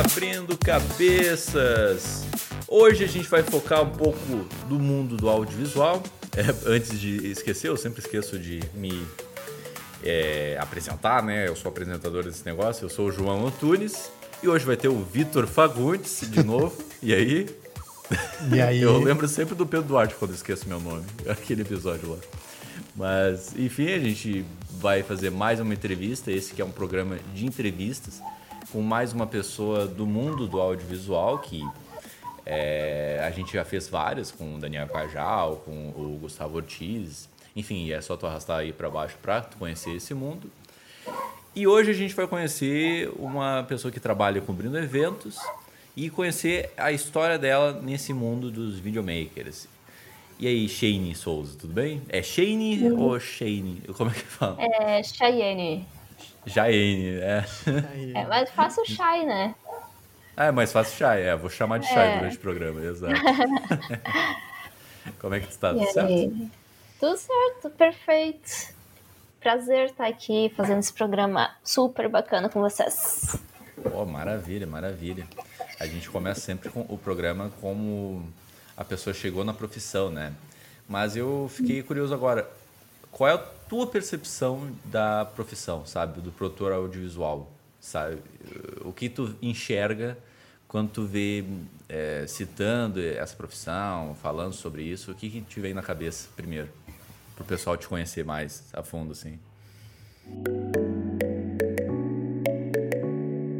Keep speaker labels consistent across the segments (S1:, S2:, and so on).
S1: Abrindo Cabeças. Hoje a gente vai focar um pouco do mundo do audiovisual. É, antes de esquecer, eu sempre esqueço de me é, apresentar, né? Eu sou apresentador desse negócio, eu sou o João Antunes. E hoje vai ter o Vitor Fagundes de novo. e aí?
S2: E aí?
S1: Eu lembro sempre do Pedro Duarte quando esqueço meu nome, aquele episódio lá. Mas, enfim, a gente vai fazer mais uma entrevista. Esse que é um programa de entrevistas com mais uma pessoa do mundo do audiovisual que é, a gente já fez várias com o Daniel Cajal, com o Gustavo Ortiz. Enfim, é só tu arrastar aí para baixo para conhecer esse mundo. E hoje a gente vai conhecer uma pessoa que trabalha cobrindo eventos e conhecer a história dela nesse mundo dos videomakers. E aí, Shane Souza, tudo bem? É Shane uhum. ou Shane? Como é que fala?
S3: É Cheyenne.
S1: Cheyenne, é.
S3: É mais fácil Shy, né?
S1: É mais fácil Shy, é. Vou chamar de Shy é. durante o programa, exato. Como é que tu tá? Tudo certo?
S3: Tudo certo, perfeito. Prazer estar aqui fazendo esse programa super bacana com vocês.
S1: Oh, maravilha, maravilha. A gente começa sempre com o programa como a pessoa chegou na profissão, né? Mas eu fiquei curioso agora. Qual é a tua percepção da profissão, sabe? Do produtor audiovisual, sabe? O que tu enxerga quando tu vê é, citando essa profissão, falando sobre isso, o que, que te vem na cabeça primeiro? Para o pessoal te conhecer mais a fundo, assim.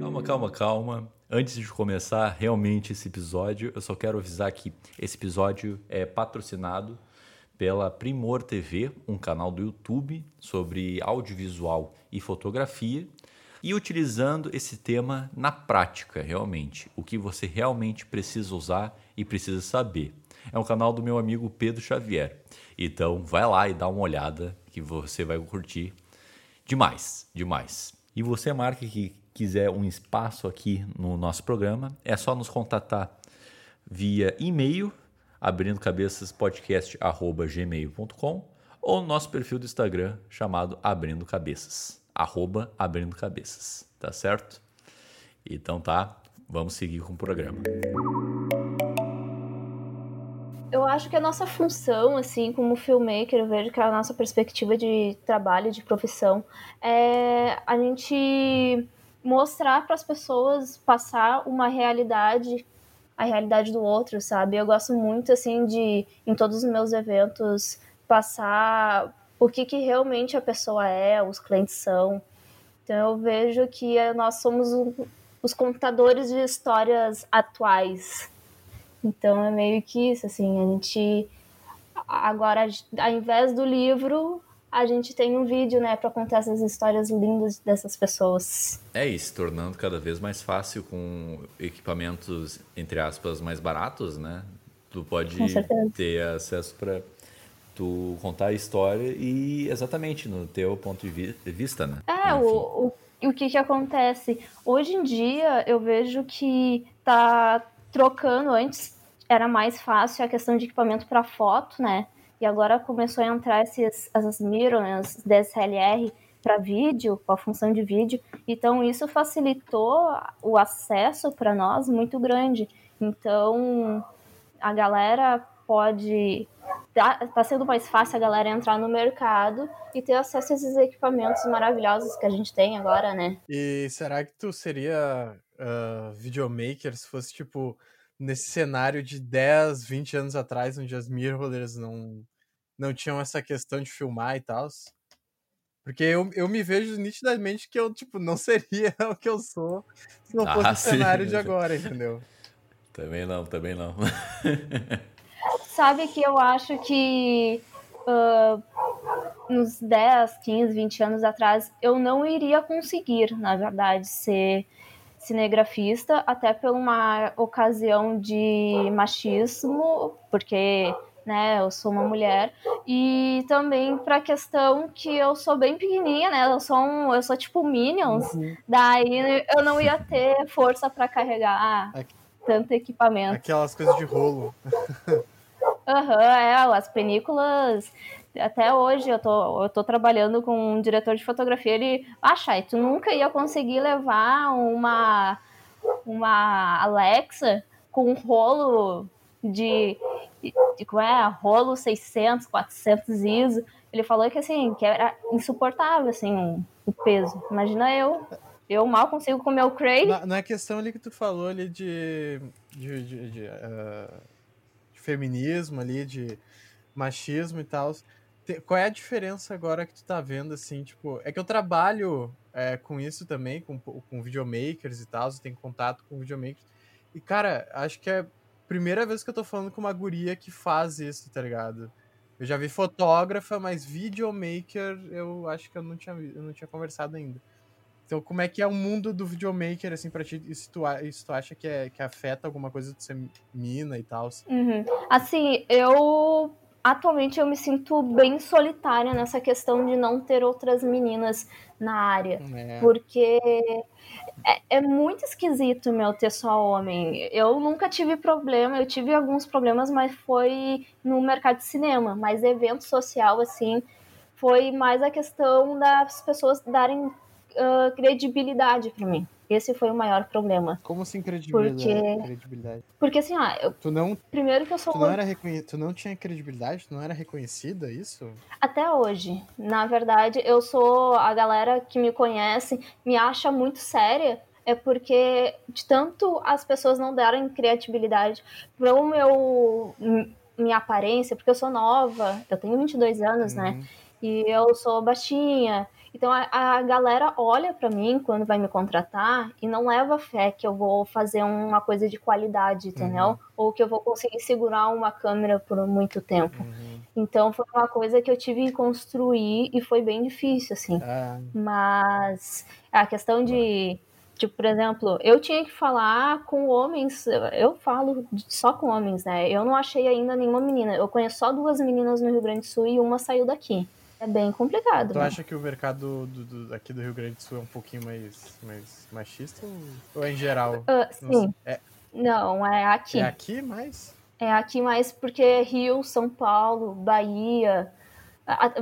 S1: Calma, calma, calma. Antes de começar realmente esse episódio, eu só quero avisar que esse episódio é patrocinado pela Primor TV, um canal do YouTube sobre audiovisual e fotografia, e utilizando esse tema na prática, realmente, o que você realmente precisa usar e precisa saber. É um canal do meu amigo Pedro Xavier. Então, vai lá e dá uma olhada que você vai curtir demais, demais. E você, marca que quiser um espaço aqui no nosso programa, é só nos contatar via e-mail, abrindo cabeças podcast@gmail.com ou no nosso perfil do Instagram chamado Abrindo Cabeças, arroba Abrindo Cabeças, tá certo? Então tá, vamos seguir com o programa.
S3: Eu acho que a nossa função, assim, como filmmaker, eu vejo que a nossa perspectiva de trabalho, de profissão, é a gente mostrar para as pessoas, passar uma realidade, a realidade do outro, sabe? Eu gosto muito, assim, de, em todos os meus eventos, passar o que, que realmente a pessoa é, os clientes são. Então eu vejo que nós somos os contadores de histórias atuais. Então é meio que isso, assim, a gente agora ao invés do livro, a gente tem um vídeo, né, para contar essas histórias lindas dessas pessoas.
S1: É isso, tornando cada vez mais fácil com equipamentos entre aspas mais baratos, né? Tu pode ter acesso para tu contar a história e exatamente no teu ponto de vista, né?
S3: É, o, o, o que que acontece? Hoje em dia eu vejo que tá trocando antes era mais fácil a questão de equipamento para foto, né? E agora começou a entrar esses, essas mirrorless DSLR para vídeo, com a função de vídeo. Então isso facilitou o acesso para nós muito grande. Então a galera pode tá, tá, sendo mais fácil a galera entrar no mercado e ter acesso a esses equipamentos maravilhosos que a gente tem agora, né?
S2: E será que tu seria uh, videomaker se fosse tipo nesse cenário de 10, 20 anos atrás, onde as mirrorless não, não tinham essa questão de filmar e tal. Porque eu, eu me vejo nitidamente que eu, tipo, não seria o que eu sou se não fosse ah, o cenário de agora, entendeu?
S1: Também não, também não.
S3: Sabe que eu acho que uh, uns 10, 15, 20 anos atrás eu não iria conseguir, na verdade, ser cinegrafista, até por uma ocasião de machismo, porque né, eu sou uma mulher, e também para a questão que eu sou bem pequenininha, né, eu sou, um, eu sou tipo Minions, uhum. daí eu não ia ter força para carregar tanto equipamento.
S2: Aquelas coisas de rolo.
S3: Aham, é, as películas. Até hoje eu tô, eu tô trabalhando com um diretor de fotografia. Ele, ah, Chay, tu nunca ia conseguir levar uma, uma Alexa com um rolo de como é, rolo 600, 400 ISO. Ele falou que assim, que era insuportável assim o peso. Imagina eu, eu mal consigo comer o Cray.
S2: Na, na questão ali que tu falou ali de, de, de, de, uh, de feminismo ali, de machismo e tal. Qual é a diferença agora que tu tá vendo, assim, tipo... É que eu trabalho é, com isso também, com, com videomakers e tal, eu tenho contato com videomakers. E, cara, acho que é primeira vez que eu tô falando com uma guria que faz isso, tá ligado? Eu já vi fotógrafa, mas videomaker eu acho que eu não tinha, eu não tinha conversado ainda. Então, como é que é o mundo do videomaker, assim, pra ti? Isso tu, isso tu acha que, é, que afeta alguma coisa de ser mina e tal?
S3: Uhum. Assim, eu atualmente eu me sinto bem solitária nessa questão de não ter outras meninas na área. É. Porque é, é, muito esquisito, meu, ter só homem. Eu nunca tive problema, eu tive alguns problemas, mas foi no mercado de cinema. Mas evento social, assim, foi mais a questão das pessoas darem uh, credibilidade para mim. Esse foi o maior problema.
S2: Como assim credibilidade? Porque, credibilidade?
S3: porque assim, ó, eu,
S2: tu não,
S3: primeiro que eu sou
S2: tu não era reconhe... tu não tinha credibilidade, tu não era reconhecida, isso?
S3: Até hoje, na verdade, eu sou a galera que me conhece me acha muito séria é porque de tanto as pessoas não darem credibilidade para o meu minha aparência, porque eu sou nova, eu tenho 22 anos, né? uhum. né? E eu sou baixinha, então a, a galera olha para mim quando vai me contratar e não leva fé que eu vou fazer uma coisa de qualidade, entendeu? Uhum. Ou que eu vou conseguir segurar uma câmera por muito tempo. Uhum. Então foi uma coisa que eu tive que construir e foi bem difícil, assim. Ah. Mas a questão de. Tipo, por exemplo, eu tinha que falar com homens, eu falo só com homens, né? Eu não achei ainda nenhuma menina. Eu conheço só duas meninas no Rio Grande do Sul e uma saiu daqui. É bem complicado.
S2: Tu né? acha que o mercado do, do, aqui do Rio Grande do Sul é um pouquinho mais, mais machista ou, é em geral?
S3: Uh, sim. É... Não, é aqui.
S2: É aqui mais?
S3: É aqui mais porque Rio, São Paulo, Bahia.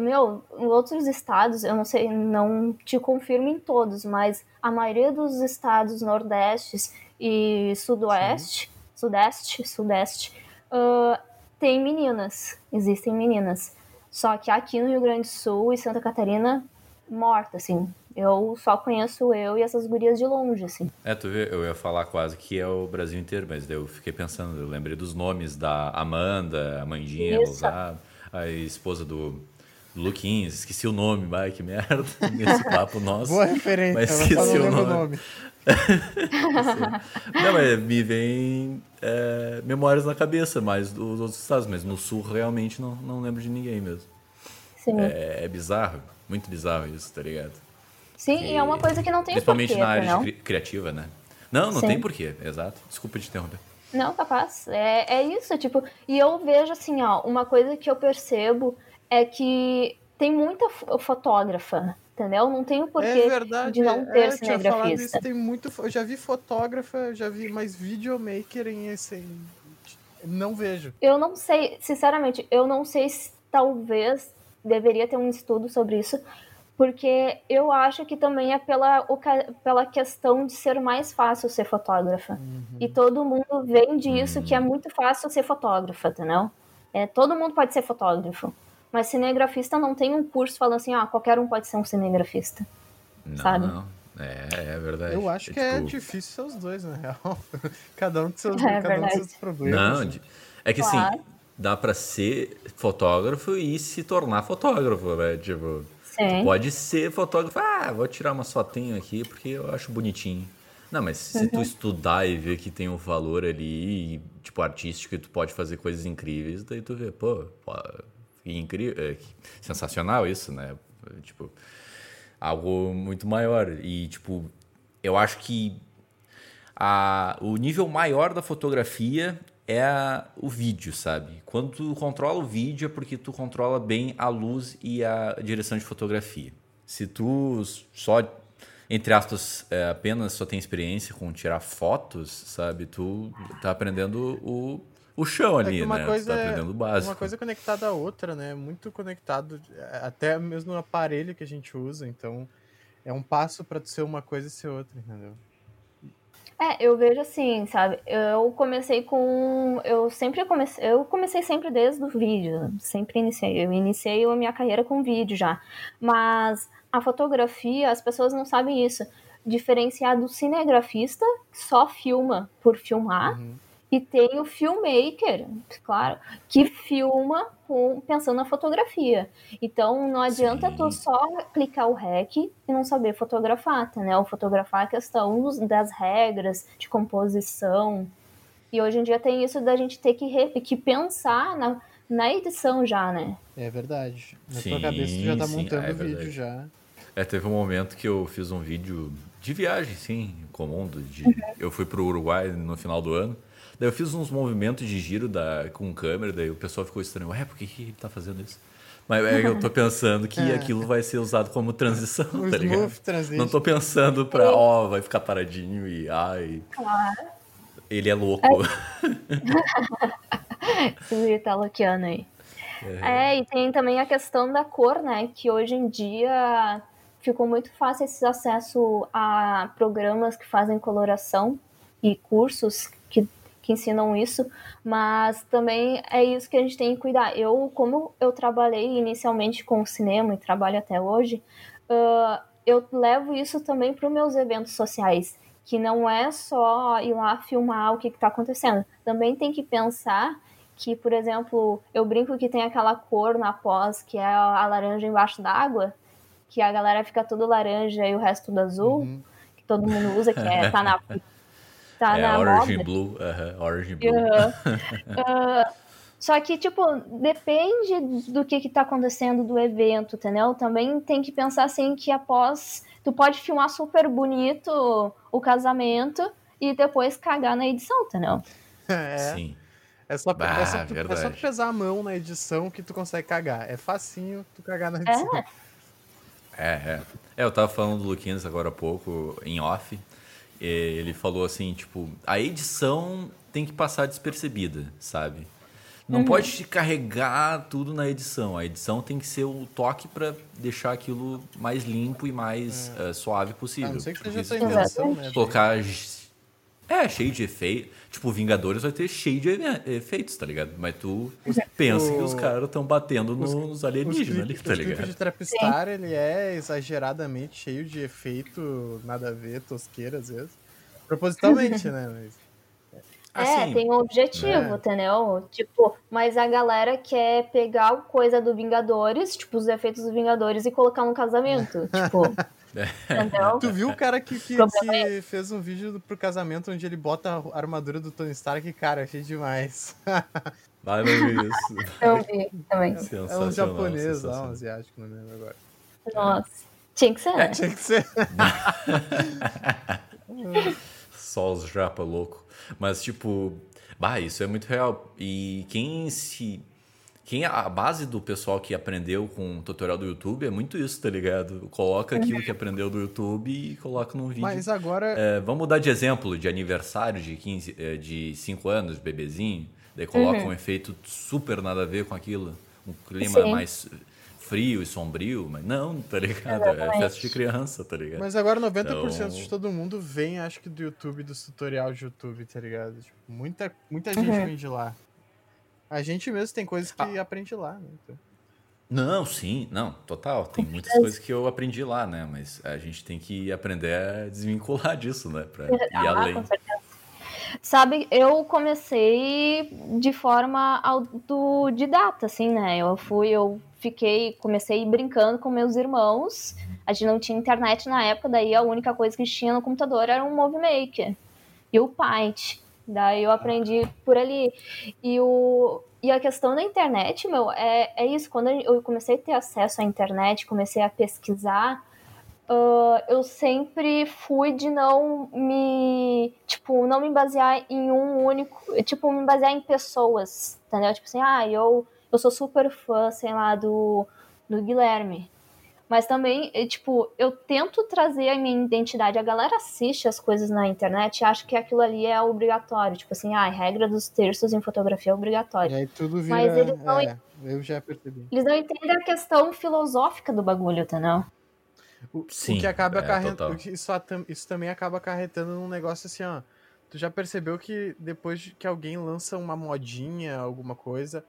S3: Meu, em outros estados, eu não sei, não te confirmo em todos, mas a maioria dos estados nordestes e sudoeste, Sim. sudeste, sudeste, uh, tem meninas, existem meninas. Só que aqui no Rio Grande do Sul e Santa Catarina, morta, assim. Eu só conheço eu e essas gurias de longe, assim.
S1: É, tu vê, eu ia falar quase que é o Brasil inteiro, mas daí eu fiquei pensando, eu lembrei dos nomes da Amanda, a Mandinha Rosado, a esposa do Luquinhas, esqueci o nome, vai, que merda, nesse papo nosso.
S2: Boa referência, mas esqueci o nome. nome.
S1: Não, mas me vem é, memórias na cabeça, mais dos outros estados, mas no sul realmente não, não lembro de ninguém mesmo.
S3: Sim.
S1: É, é bizarro, muito bizarro isso, tá ligado?
S3: Sim, e, e é uma coisa que não tem
S1: Principalmente
S3: porquê,
S1: na área
S3: não?
S1: criativa, né? Não, não Sim. tem porquê, exato. Desculpa te interromper.
S3: Não, capaz. É, é isso, tipo, e eu vejo assim, ó, uma coisa que eu percebo é que tem muita fotógrafa entendeu? Não tem o porquê é verdade, de não ter é, cinegrafista. Isso,
S2: tem muito, eu já vi fotógrafa, já vi mais videomaker em esse. Não vejo.
S3: Eu não sei, sinceramente, eu não sei se talvez deveria ter um estudo sobre isso, porque eu acho que também é pela, pela questão de ser mais fácil ser fotógrafa. Uhum. E todo mundo vende isso que é muito fácil ser fotógrafa, entendeu? É, todo mundo pode ser fotógrafo. Mas cinegrafista não tem um curso falando assim, ah, qualquer um pode ser um cinegrafista. Não, sabe? Não.
S1: É, é verdade.
S2: Eu acho é, que é tipo... é difícil ser os dois, na real. cada um com seus, é cada um seus problemas.
S1: Não, é que assim, claro. assim, dá para ser fotógrafo e se tornar fotógrafo, né? Tipo, Sim. pode ser fotógrafo, ah, vou tirar uma fotinho aqui porque eu acho bonitinho. Não, mas se uhum. tu estudar e ver que tem um valor ali, tipo, artístico, e tu pode fazer coisas incríveis, daí tu vê, pô, incrível, é, sensacional isso, né? Tipo, algo muito maior. E, tipo, eu acho que a, o nível maior da fotografia é a, o vídeo, sabe? Quando tu controla o vídeo é porque tu controla bem a luz e a direção de fotografia. Se tu só, entre aspas, é, apenas só tem experiência com tirar fotos, sabe? Tu tá aprendendo o o chão
S2: É
S1: ali,
S2: que uma
S1: né?
S2: coisa
S1: tá
S2: é-
S1: aprendendo o básico.
S2: Uma coisa conectada à outra, né? Muito conectado, é, até mesmo no aparelho que a gente usa. Então, é um passo pra tu ser uma coisa e ser outra, entendeu?
S3: É, eu vejo assim, sabe? Eu comecei com. Eu sempre comecei. Eu comecei sempre desde o vídeo. Sempre iniciei. Eu iniciei a minha carreira com vídeo já. Mas a fotografia, as pessoas não sabem isso. Diferenciar do cinegrafista, que só filma por filmar,
S2: Uhum.
S3: E tem o filmmaker, claro, que filma com- pensando na fotografia. Então não adianta
S1: Sim.
S3: tu só clicar o REC e não saber fotografar, tá, né? O fotografar é a questão dos- das regras de composição. E hoje em dia tem isso da gente ter que, re- que pensar na, na edição já, né?
S2: É verdade. Na
S1: Sim,
S2: tua cabeça tu já tá
S1: sim,
S2: montando
S1: é
S2: o vídeo
S1: verdade.
S2: já.
S1: É, teve um momento que eu fiz um vídeo de viagem, sim, comum. De,
S3: Uhum.
S1: Eu fui pro Uruguai no final do ano. Daí eu fiz uns movimentos de giro da, com câmera, daí o pessoal ficou estranho. Ué, por que, que ele tá fazendo isso? Mas é eu tô pensando que
S2: É.
S1: aquilo vai ser usado como transição,
S2: O
S1: tá ligado?
S2: transition.
S1: Não tô pensando pra, ó, vai ficar paradinho e ai. Ele é louco.
S3: Esse italoquiano aí. É, e tem também a questão da cor, né? Que hoje em dia ficou muito fácil esse acesso a programas que fazem coloração e cursos que, que ensinam isso, mas também é isso que a gente tem que cuidar. Eu, como eu trabalhei inicialmente com cinema e trabalho até hoje, ah, eu levo isso também para os meus eventos sociais, que não é só ir lá filmar o que está acontecendo. Também tem que pensar que, por exemplo, eu brinco que tem aquela cor na pós que é a laranja embaixo d'água, que a galera fica tudo laranja e o resto tudo azul,
S2: Uhum.
S3: que todo mundo usa, que é, tá na, tá
S1: é
S3: na
S1: Orange
S3: moda.
S1: Blue. aham, Orange Blue.
S3: Aham. Ah, só que, tipo, depende do que que tá acontecendo do evento, entendeu? Também tem que pensar assim que após. Tu pode filmar super bonito o casamento e depois cagar na edição, entendeu?
S2: É,
S1: Sim.
S2: é só,
S1: Bah,
S2: é, só tu, é só tu pesar a mão na edição que tu consegue cagar. É facinho tu cagar na edição.
S3: É.
S1: É, é. É, eu tava falando do Luquinhas agora há pouco, em off. E Ele falou assim, tipo, a edição tem que passar despercebida, sabe? Não pode te carregar tudo na edição. A edição tem que ser o toque pra deixar aquilo mais limpo e mais eh, suave
S2: A
S1: possível.
S2: não ser que
S1: Porque
S2: seja
S1: tu
S2: invenção, né?
S1: colocar é, cheio de efeito. Tipo, Vingadores vai ter cheio de efeitos, tá ligado? Mas tu pensa que os caras estão batendo no- nos
S2: Os
S1: alienígenas ali, tá ligado?
S2: de Trapistar, ele é exageradamente cheio de efeito, nada a ver, tosqueira às vezes. Propositalmente, né? Mas...
S3: É,
S1: Assim,
S3: tem um objetivo,
S2: É.
S3: entendeu? Tipo, mas a galera quer pegar coisa do Vingadores, tipo, os efeitos dos Vingadores e colocar no casamento. tipo, entendeu?
S2: Tu viu o cara que, que, que fez um vídeo do- pro casamento onde ele bota a armadura do Tony Stark? Cara, achei demais.
S1: Vai ver isso.
S3: Eu vi também.
S2: É um japonês lá, um asiático, não lembro agora.
S3: Nossa. Tinha que ser, né?
S2: Tinha que ser.
S1: Só os japa louco. Mas, tipo, bah, isso é muito real. E quem se. Quem a base do pessoal que aprendeu com o tutorial do YouTube é muito isso, tá ligado? Coloca aquilo que aprendeu do YouTube e coloca num vídeo.
S2: Mas agora.
S1: É, vamos dar de exemplo de aniversário de 15, eh, de 5 anos, bebezinho. Daí coloca um efeito super nada a ver com aquilo. Um clima
S3: Sim.
S1: mais frio e sombrio. Mas não, tá ligado? É festa de criança, tá ligado?
S2: Mas agora 90%
S1: Então-
S2: de todo mundo vem, acho que do YouTube, dos tutorial de YouTube, tá ligado? Tipo, muita, muita gente
S3: Uhum.
S2: vem de lá. A gente mesmo tem coisas que
S1: Ah.
S2: aprende lá, né? Então,
S1: Não, sim, não, total. Tem muitas coisas que eu aprendi lá, né? Mas a gente tem que aprender a desvincular disso, né? Pra ir
S3: Ah,
S1: além.
S3: com certeza. Sabe, eu comecei de forma autodidata, assim, né? Eu fui, eu fiquei, comecei brincando com meus irmãos. A gente não tinha internet na época, daí a única coisa que tinha no computador era um Movie Maker e o Paint. Daí eu aprendi por ali. E, o, e a questão da internet, meu, é, é isso. Quando eu comecei a ter acesso à internet, comecei a pesquisar, ah, eu sempre fui de não me, tipo, não me basear em um único, tipo, me basear em pessoas, entendeu? Tipo assim, ah, eu, eu sou super fã, sei lá, do, do Guilherme. Mas também, é, tipo, eu tento trazer a minha identidade. A galera assiste as coisas na internet e acha que aquilo ali é obrigatório. Tipo assim, ah, a regra dos terços em fotografia é
S2: E
S3: obrigatória.
S2: aí tudo vira.
S3: Mas eles não
S2: é, eu já percebi.
S3: Eles não entendem a questão filosófica do bagulho, entendeu?
S2: O, o
S1: Sim,
S2: que acaba
S1: é,
S2: acarretando. Isso, isso também acaba acarretando num negócio assim, ó. Tu já percebeu que depois de que alguém lança uma modinha, alguma coisa,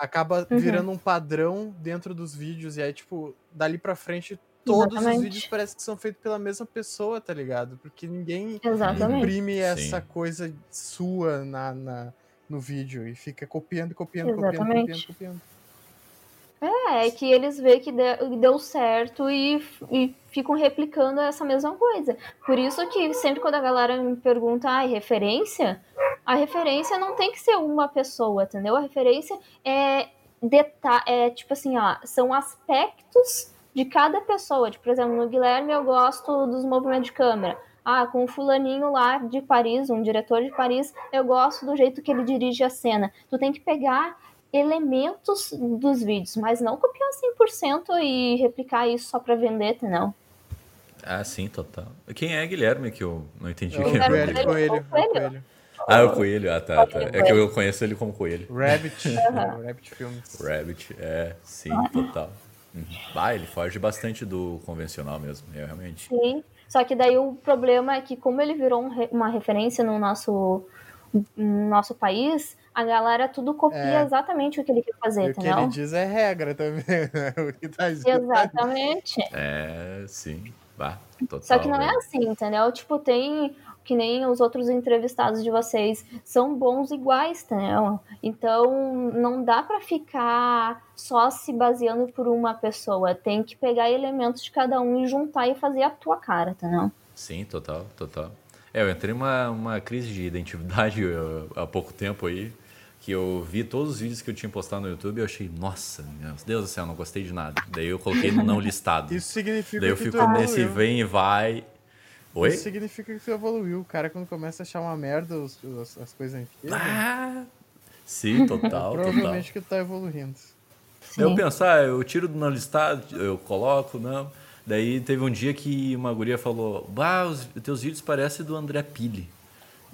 S2: acaba
S3: Uhum.
S2: virando um padrão dentro dos vídeos. E aí, tipo, dali pra frente, todos os
S3: Exatamente.
S2: vídeos parecem que são feitos pela mesma pessoa, tá ligado? Porque ninguém
S3: Exatamente.
S2: imprime essa
S1: Sim.
S2: coisa sua na, na- no vídeo e fica copiando, copiando, copiando,
S3: Exatamente.
S2: copiando, copiando.
S3: É, é que eles veem que de- deu certo e, e ficam replicando essa mesma coisa. Por isso que sempre quando a galera me pergunta, ai, referência, a referência não tem que ser uma pessoa, entendeu? A referência é, deta é tipo assim, ó, são aspectos de cada pessoa. Tipo, por exemplo, no Guilherme eu gosto dos movimentos de câmera. Ah, com o fulaninho lá de Paris, um diretor de Paris, eu gosto do jeito que ele dirige a cena. Tu tem que pegar elementos dos vídeos, mas não copiar 100% e replicar isso só pra vender, não.
S1: Ah, sim, total. Quem é Guilherme que eu não entendi
S2: É
S1: quem
S2: o
S1: é
S3: Guilherme
S2: coelho,
S1: Guilherme?
S2: coelho, o coelho.
S1: Ah, é o Coelho. Ah, tá, tá. É que eu conheço ele como Coelho.
S2: Rabbit.
S3: Aham.
S2: Rabbit Films.
S1: Rabbit, é, sim, total. Uhum. Ah, ele foge bastante do convencional mesmo, realmente.
S3: Sim. Só que daí o problema é que como ele virou um re- uma referência no nosso, no nosso país, a galera tudo copia
S2: É.
S3: exatamente o que ele quer
S2: E
S3: fazer,
S2: o que
S3: entendeu?
S2: ele diz é regra também, né? O que tá.
S3: Exatamente.
S1: É, sim. Bah, total.
S3: Só que não é assim, entendeu? Tipo, tem que nem os outros entrevistados de vocês são bons iguais, entendeu? Então não dá pra ficar só se baseando por uma pessoa. Tem que pegar elementos de cada um e juntar e fazer a tua cara, entendeu?
S1: Sim, total, total. É, eu entrei numa uma crise de identidade há pouco tempo aí, que eu vi todos os vídeos que eu tinha postado no YouTube e eu achei, nossa, meu Deus do céu, não gostei de nada. Daí eu coloquei no não listado.
S2: Isso significa
S1: Daí eu
S2: que
S1: fico
S2: tu
S1: nesse vem e vai. Oi?
S2: Isso significa que tu evoluiu. O cara, quando começa a achar uma merda os- os- as coisas antigas,
S1: Ah, sim, total, total.
S2: provavelmente que tu tá evoluindo.
S1: Daí eu penso, ah, eu tiro do não listado, eu coloco, não. Daí teve um dia que uma guria falou, bah, os teus vídeos parecem do André Pili.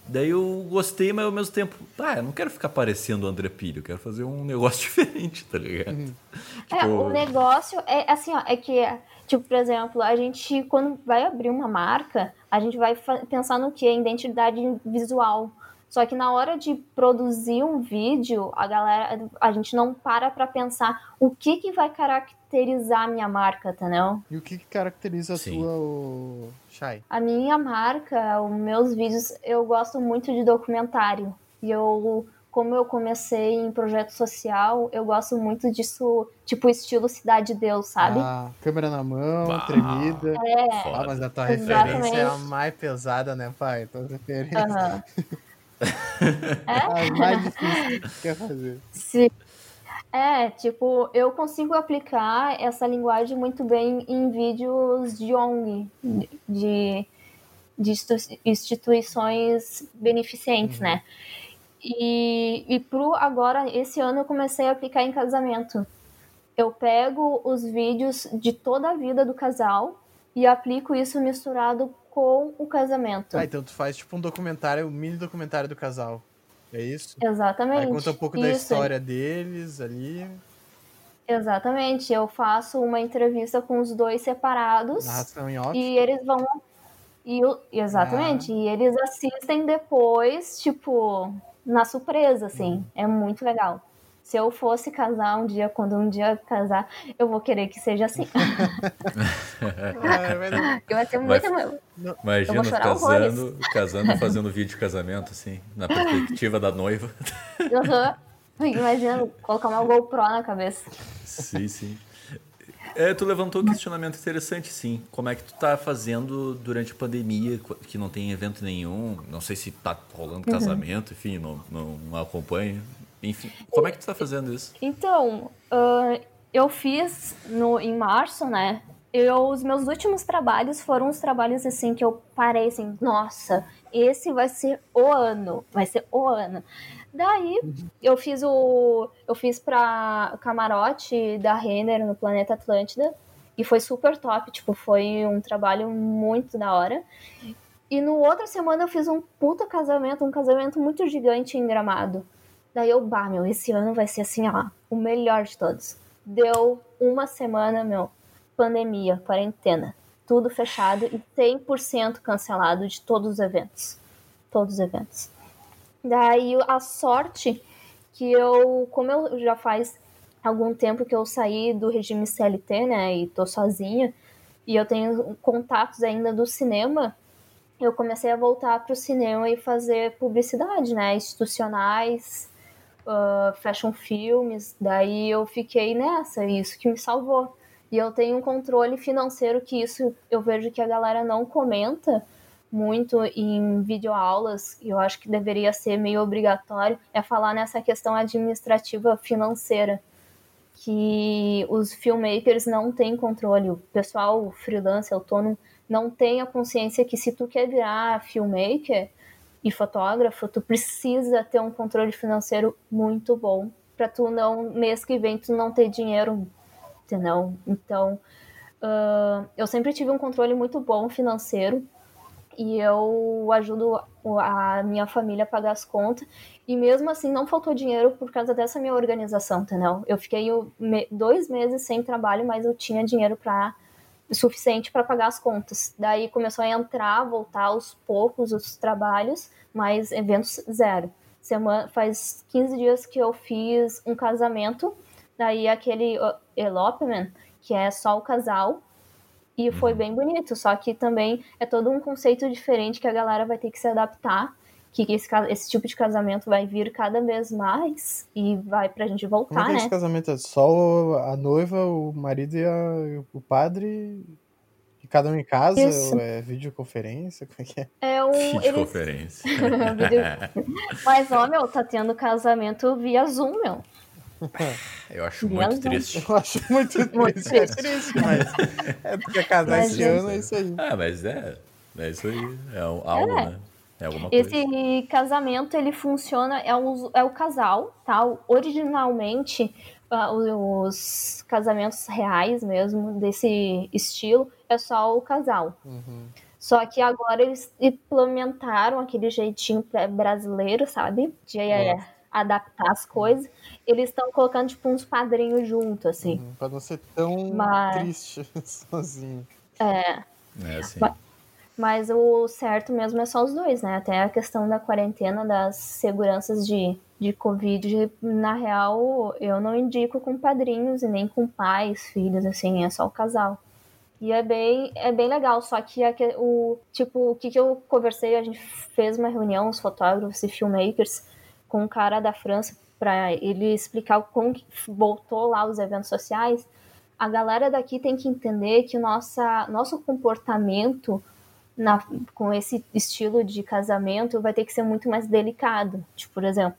S1: Daí eu gostei, mas ao mesmo tempo, ah, eu não quero ficar parecendo o André Pili, eu quero fazer um negócio diferente, tá ligado?
S3: É,
S1: Tipo,
S3: o negócio é assim, ó, é que, tipo, por exemplo, a gente, quando vai abrir uma marca, a gente vai pensar no que? Identidade visual. Só que na hora de produzir um vídeo, a galera, a gente não para pra pensar o que que vai caracterizar a minha marca, entendeu?
S2: E o que, que caracteriza a
S1: Sim.
S2: tua, o... Shai?
S3: A minha marca, os meus vídeos, eu gosto muito de documentário. E eu, como eu comecei em projeto social, eu gosto muito disso, tipo estilo Cidade de Deus, sabe?
S2: Ah, câmera na mão,
S1: Bah.
S2: tremida.
S3: É.
S2: Ah, mas a tua
S3: Exatamente.
S2: referência é a mais pesada, né, pai? Tua referência
S3: Aham.
S2: é a mais difícil que tu quer fazer.
S3: Se- É, tipo, eu consigo aplicar essa linguagem muito bem em vídeos de ONG, de, de institu- instituições beneficentes, né? E, e pro agora, esse ano eu comecei a aplicar em casamento. Eu pego os vídeos de toda a vida do casal e aplico isso misturado com o casamento.
S2: Ah, então tu faz tipo um documentário, um mini documentário do casal. É isso?
S3: Exatamente.
S2: Aí conta um pouco da
S3: Isso.
S2: história deles ali,
S3: Exatamente. Eu faço uma entrevista com os dois separados
S2: narração em off.
S3: e eles vão. E, exatamente. E eles assistem depois, tipo, na surpresa, assim. É muito legal. Se eu fosse casar um dia, quando um dia casar, eu vou querer que seja assim.
S2: Ah, vai
S3: Porque vai ser
S1: Vai-
S3: muito.
S1: Imagina casando, casando fazendo vídeo de casamento, assim, na perspectiva da noiva.
S3: Imagina colocar uma GoPro na cabeça.
S1: Sim, sim. É, tu levantou um questionamento interessante, sim. Como é que tu tá fazendo durante a pandemia, que não tem evento nenhum? Não sei se tá rolando casamento, enfim, não, não acompanha. Enfim, como é que tu tá fazendo isso?
S3: Então, ah, eu fiz no, em março, né? Eu, os meus últimos trabalhos foram os trabalhos assim que eu parei assim, nossa, esse vai ser o ano, vai ser o ano. Daí eu fiz o. Eu fiz pra camarote da Renner no Planeta Atlântida. E foi super top, tipo, foi um trabalho muito da hora. E no outra semana eu fiz um puta casamento, um casamento muito gigante em Gramado. Daí eu, bah, meu, esse ano vai ser assim, ó, o melhor de todos. Deu uma semana, meu, pandemia, quarentena, tudo fechado e 100% cancelado de todos os eventos. Todos os eventos. Daí a sorte que eu, como eu já faz algum tempo que eu saí do regime CLT, né, e tô sozinha, e eu tenho contatos ainda do cinema, eu comecei a voltar pro cinema e fazer publicidade, né, institucionais, uh, fashion filmes, daí eu fiquei nessa, isso que me salvou. E eu tenho um controle financeiro que isso eu vejo que a galera não comenta muito em videoaulas, e eu acho que deveria ser meio obrigatório, é falar nessa questão administrativa financeira, que os filmmakers não têm controle, o pessoal freelance, autônomo, não tem a consciência que se tu quer virar filmmaker, e fotógrafo, tu precisa ter um controle financeiro muito bom para tu não mês que vem tu não ter dinheiro, entendeu? Então, uh, eu sempre tive um controle muito bom financeiro e eu ajudo a minha família a pagar as contas e mesmo assim não faltou dinheiro por causa dessa minha organização, entendeu? Eu fiquei dois meses sem trabalho, mas eu tinha dinheiro para suficiente para pagar as contas. Daí começou a entrar, voltar aos poucos os trabalhos, mas eventos zero. Semana, faz 15 dias que eu fiz um casamento, daí aquele elopement, que é só o casal, e foi uhum. bem bonito, só que também é todo um conceito diferente que a galera vai ter que se adaptar, que esse, esse tipo de casamento vai vir cada vez mais e vai pra gente voltar, Como é que é né?
S2: esse casamento é só a noiva, o marido e a, o padre Cada um em casa? É videoconferência? Como é que é?
S3: É um.
S1: Videoconferência.
S3: Eles... Mas, ó, meu, tá tendo casamento via Zoom, meu.
S1: Eu acho via muito Zoom. triste.
S2: Eu acho muito, muito triste. É triste, mas. É porque casar esse ano é isso aí.
S1: Ah, mas é. É isso aí. É algo, é. né? É alguma coisa.
S3: Esse casamento, ele funciona, é, um, é o casal, tá? Originalmente, uh, os casamentos reais mesmo, desse estilo, é só o casal. Uhum. Só que agora eles implementaram aquele jeitinho brasileiro, sabe? De é, adaptar as coisas. Eles estão colocando, tipo, uns padrinhos junto, assim. Uhum,
S2: pra não ser tão Mas... triste sozinho.
S3: É.
S1: É, assim.
S3: Mas... Mas o certo mesmo é só os dois, né? Até a questão da quarentena, das seguranças de, de Covid, na real, eu não indico com padrinhos e nem com pais, filhos, assim, é só o casal. E é bem, é bem legal, só que o tipo, o que, que eu conversei, a gente fez uma reunião, os fotógrafos e filmmakers, com um cara da França, para ele explicar como voltou lá os eventos sociais. A galera daqui tem que entender que nossa, nosso comportamento na, com esse estilo de casamento vai ter que ser muito mais delicado. Tipo, por exemplo,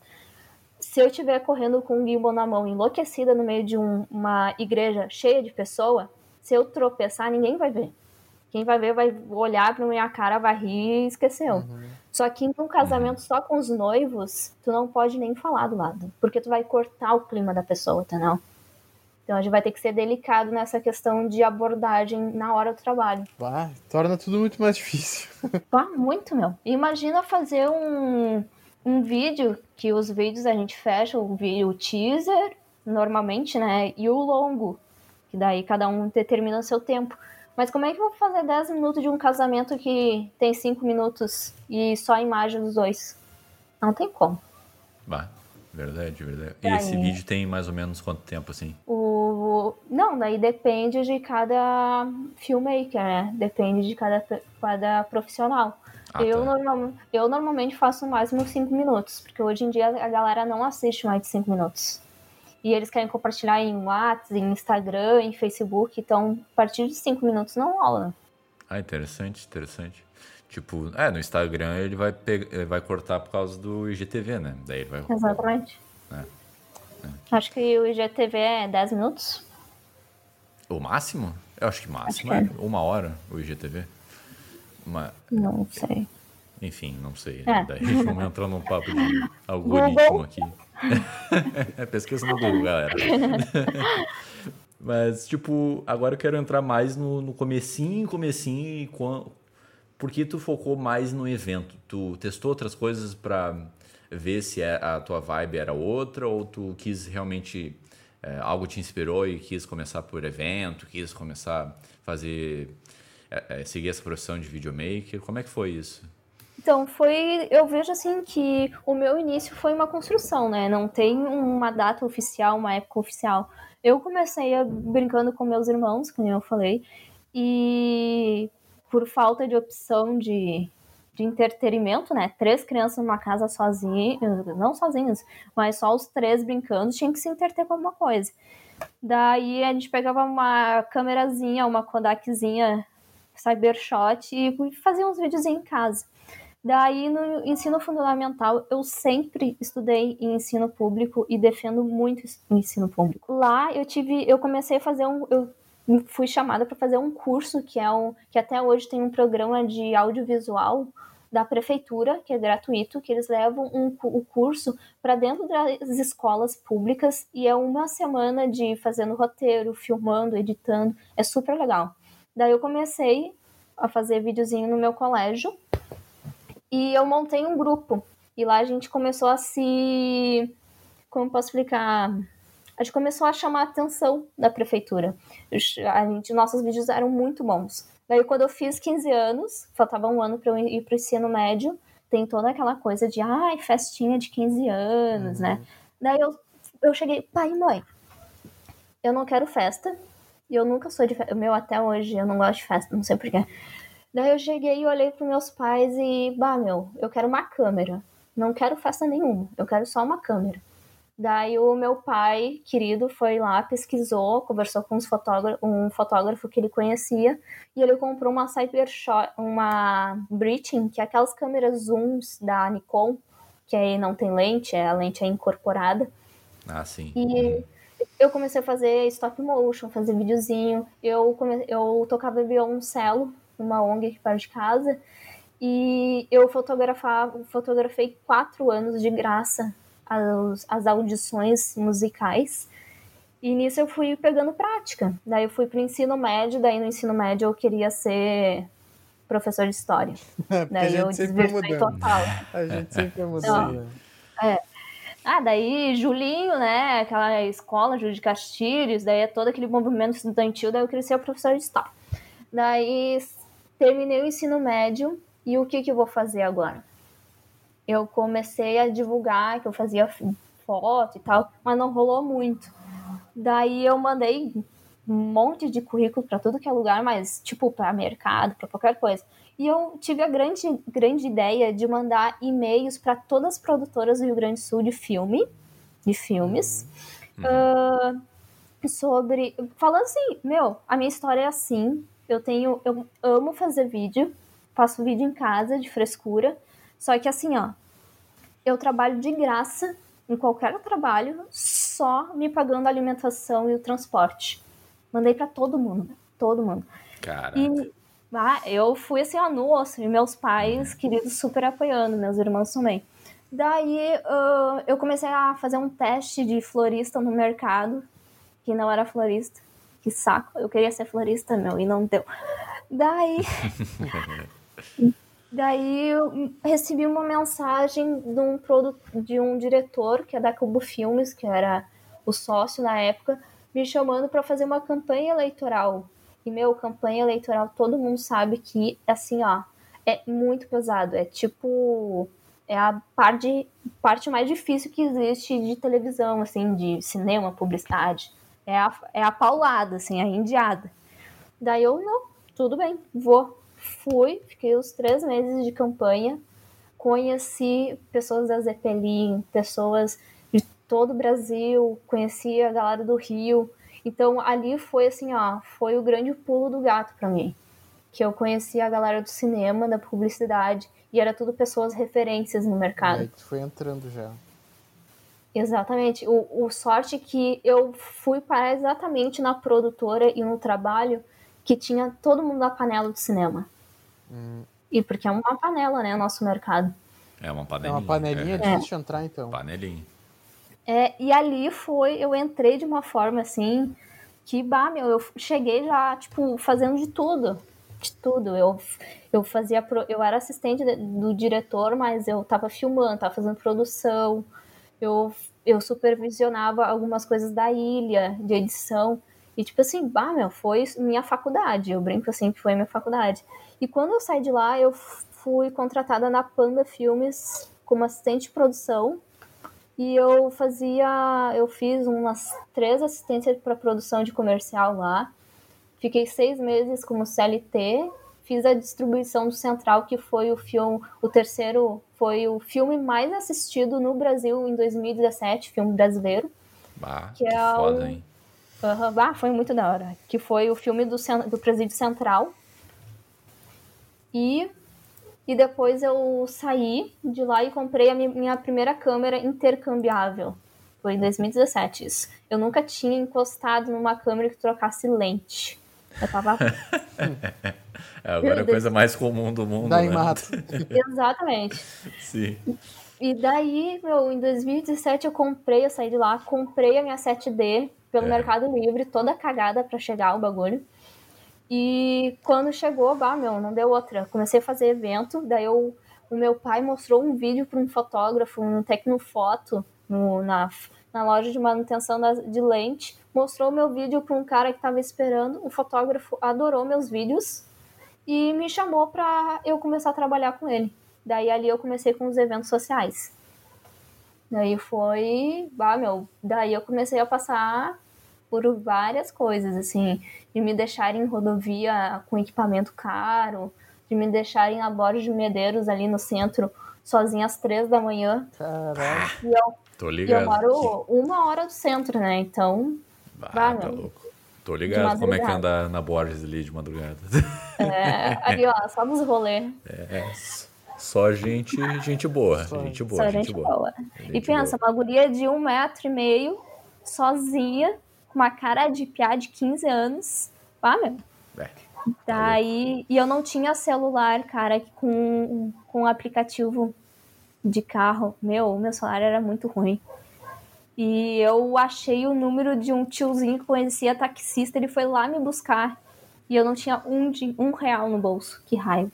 S3: se eu estiver correndo com um gimbal na mão, enlouquecida no meio de um, uma igreja cheia de pessoa, se eu tropeçar, ninguém vai ver. Quem vai ver vai olhar pra minha cara, vai rir e esqueceu. Uhum. Só que num casamento só com os noivos, tu não pode nem falar do lado. Porque tu vai cortar o clima da pessoa, entendeu? Então a gente vai ter que ser delicado nessa questão de abordagem na hora do trabalho.
S2: Ah, torna tudo muito mais difícil.
S3: Ah, muito, meu. Imagina fazer um, um vídeo, que os vídeos a gente fecha o, vídeo, o teaser, normalmente, né? E o longo, que daí cada um determina o seu tempo. Mas como é que eu vou fazer 10 minutos de um casamento que tem 5 minutos e só a imagem dos dois? Não tem como.
S1: Bah. Verdade, verdade. E esse vídeo tem mais ou menos quanto tempo, assim?
S3: O... Não, daí depende de cada filmmaker, né? Depende de cada, cada profissional. Ah, eu, tá. normal, eu normalmente faço mais uns 5 minutos, porque hoje em dia a galera não assiste mais de 5 minutos. E eles querem compartilhar em WhatsApp, em Instagram, em Facebook, então a partir de 5 minutos não rola.
S1: Ah, interessante, interessante. Tipo, é, no Instagram ele vai, pegar, ele vai cortar por causa do IGTV, né? Daí ele vai.
S3: Exatamente. É. É. Acho que o IGTV é 10 minutos.
S1: O máximo? Eu acho que máximo acho que é. é. uma hora o IGTV. Uma...
S3: Não sei.
S1: Enfim, não sei. É. Daí vamos entrar num papo de algoritmo aqui. é pesquisa no Google, galera. Mas, tipo, agora eu quero entrar mais no, no comecinho, comecinho e por que tu focou mais no evento? Tu testou outras coisas para ver se é, a tua vibe era outra ou tu quis realmente é, algo te inspirou e quis começar por evento, quis começar a fazer é, é, seguir essa profissão de videomaker? Como é que foi isso?
S3: Então, foi. Eu vejo assim que o meu início foi uma construção, né? Não tem uma data oficial, uma época oficial. Eu comecei a, brincando com meus irmãos, como eu falei, e por falta de opção de, de entretenimento, né? Três crianças numa casa sozinhas, não sozinhas, mas só os três brincando, tinha que se entreter com alguma coisa. Daí a gente pegava uma câmerazinha, uma Kodakzinha Cybershot e fazia uns vídeos em casa. Daí, no ensino fundamental, eu sempre estudei em ensino público e defendo muito o ensino público. Lá eu tive, eu comecei a fazer um, eu fui chamada para fazer um curso que é um, que até hoje tem um programa de audiovisual da prefeitura, que é gratuito, que eles levam um, o curso para dentro das escolas públicas e é uma semana de fazendo roteiro, filmando, editando, é super legal. Daí eu comecei a fazer videozinho no meu colégio e eu montei um grupo. E lá a gente começou a se. Como posso explicar? A gente começou a chamar a atenção da prefeitura. A gente, nossos vídeos eram muito bons. Daí, quando eu fiz 15 anos, faltava um ano para eu ir para o ensino médio, tem toda aquela coisa de, ai, festinha de 15 anos, né? uhum. né? Daí eu, eu cheguei, pai e mãe, eu não quero festa, e eu nunca sou de festa, meu, até hoje eu não gosto de festa, não sei porquê. Daí eu cheguei e olhei para meus pais e, bah, meu, eu quero uma câmera. Não quero festa nenhuma, eu quero só uma câmera. Daí o meu pai, querido, foi lá, pesquisou, conversou com fotógrafo, um fotógrafo que ele conhecia, e ele comprou uma Cybershot, uma Breaching, que é aquelas câmeras zooms da Nikon, que aí não tem lente, a lente é incorporada.
S1: Ah, sim.
S3: E eu comecei a fazer stop motion, fazer videozinho. Eu, come... eu tocava violoncelo uma ONG aqui perto de casa. E eu fotografava, fotografei quatro anos de graça as, as audições musicais. E nisso eu fui pegando prática. Daí eu fui para o ensino médio, daí no ensino médio eu queria ser professor de história.
S2: É, daí eu desvirtuei total. A gente sempre mudou. Então,
S3: é. Ah, daí Julinho, né? Aquela escola, Júlio de Castilhos, daí é todo aquele movimento estudantil, daí eu queria ser professor de história. Daí terminei o ensino médio e o que, que eu vou fazer agora? Eu comecei a divulgar que eu fazia foto e tal, mas não rolou muito. Daí eu mandei um monte de currículo para tudo que é lugar, mas tipo para mercado, para qualquer coisa. E eu tive a grande, grande ideia de mandar e-mails para todas as produtoras do Rio Grande do Sul de filme, de filmes, uhum. uh, sobre falando assim, meu, a minha história é assim, eu tenho. Eu amo fazer vídeo. Faço vídeo em casa, de frescura. Só que assim, ó. Eu trabalho de graça em qualquer trabalho, só me pagando a alimentação e o transporte. Mandei para todo mundo. Todo mundo.
S1: Caraca.
S3: E ah, eu fui assim, ó, no osso. E meus pais, uhum. queridos, super apoiando, meus irmãos também. Daí uh, eu comecei a fazer um teste de florista no mercado, que não era florista que saco. Eu queria ser florista, meu, e não deu. Daí. daí eu recebi uma mensagem de um, produto, de um diretor, que é da Cubo Filmes, que era o sócio na época, me chamando para fazer uma campanha eleitoral. E, meu, campanha eleitoral, todo mundo sabe que, assim, ó, é muito pesado. É tipo. É a parte, parte mais difícil que existe de televisão, assim, de cinema, publicidade é a, é a paulada, assim, a indiada. Daí eu, não, tudo bem, vou. Fui, fiquei os três meses de campanha, conheci pessoas da Zeppelin, pessoas de todo o Brasil, conheci a galera do Rio. Então ali foi assim, ó, foi o grande pulo do gato para mim. Que eu conheci a galera do cinema, da publicidade, e era tudo pessoas referências no mercado. Aí
S2: tu foi entrando já.
S3: Exatamente. O, o sorte que eu fui parar exatamente na produtora e no trabalho que tinha todo mundo da panela do cinema. Hum. E porque é uma panela, né, nosso mercado.
S1: É uma panelinha. É
S2: uma panelinha é. difícil é. entrar, então.
S1: Panelinha.
S3: É, e ali foi, eu entrei de uma forma assim, que, bah, meu, eu cheguei já, tipo, fazendo de tudo. De tudo. Eu, eu fazia. Eu era assistente do diretor, mas eu tava filmando, tava fazendo produção. Eu, eu supervisionava algumas coisas da ilha, de edição. E, tipo assim, bah, meu, foi minha faculdade. Eu brinco assim que foi minha faculdade. E quando eu saí de lá, eu fui contratada na Panda Filmes como assistente de produção e eu fazia, eu fiz umas três assistências para produção de comercial lá. Fiquei seis meses como CLT. Fiz a distribuição do Central, que foi o filme, o terceiro, foi o filme mais assistido no Brasil em 2017, filme brasileiro.
S1: Bah, que, que é foda, o... hein?
S3: Uhum, bah, foi muito da hora. Que foi o filme do, do Presídio Central. E e depois eu saí de lá e comprei a minha primeira câmera intercambiável. Foi em 2017 isso. Eu nunca tinha encostado numa câmera que trocasse lente. Eu tava.
S1: é, agora é a coisa mais comum do mundo. Daí né? mato.
S3: Exatamente.
S1: Sim.
S3: E daí, meu, em 2017 eu comprei, eu saí de lá, comprei a minha 7D pelo é. Mercado Livre, toda cagada para chegar o bagulho. E quando chegou, bah, meu, não deu outra. Comecei a fazer evento, daí eu, o meu pai mostrou um vídeo para um fotógrafo, um Tecnofoto, no, na, na loja de manutenção da, de lente. Mostrou meu vídeo para um cara que estava esperando. O fotógrafo adorou meus vídeos e me chamou para eu começar a trabalhar com ele. Daí ali eu comecei com os eventos sociais. Daí foi, bah, meu, daí eu comecei a passar por várias coisas, assim, de me deixarem em rodovia com equipamento caro, de me deixarem a bordo de Medeiros ali no centro, sozinha às três da manhã.
S2: Caraca.
S3: E eu,
S1: Tô ligado.
S3: E eu moro uma hora do centro, né? Então.
S1: Ah, tá louco. Tô ligado como é que anda na Borges ali de madrugada.
S3: É, ali, ó, só nos rolê.
S1: É, só gente, gente boa. Só, gente boa,
S3: só gente, gente boa. boa. Gente e pensa, boa. uma guria de um metro e meio, sozinha, uma cara de piá de 15 anos. Ah, meu. É, Daí, e eu não tinha celular, cara, com, com aplicativo de carro. Meu, meu celular era muito ruim. E eu achei o número de um tiozinho que conhecia taxista, ele foi lá me buscar. E eu não tinha um, de, um real no bolso. Que raiva.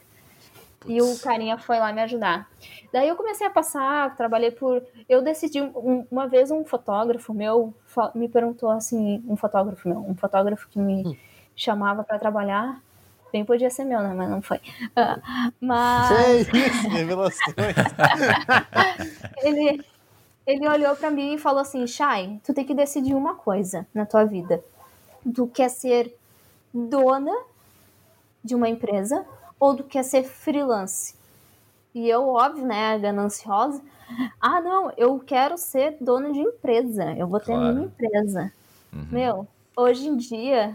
S3: E o carinha foi lá me ajudar. Daí eu comecei a passar, trabalhei por. Eu decidi, um, uma vez um fotógrafo meu me perguntou assim: um fotógrafo meu, um fotógrafo que me hum. chamava para trabalhar. Bem, podia ser meu, né? Mas não foi. Uh, mas.
S2: Que isso, revelações.
S3: ele, ele olhou para mim e falou assim: Shai, tu tem que decidir uma coisa na tua vida. Tu quer ser dona de uma empresa ou do que é ser freelance. E eu, óbvio, né, gananciosa, ah, não, eu quero ser dona de empresa, eu vou ter claro. minha empresa. Uhum. Meu, hoje em dia,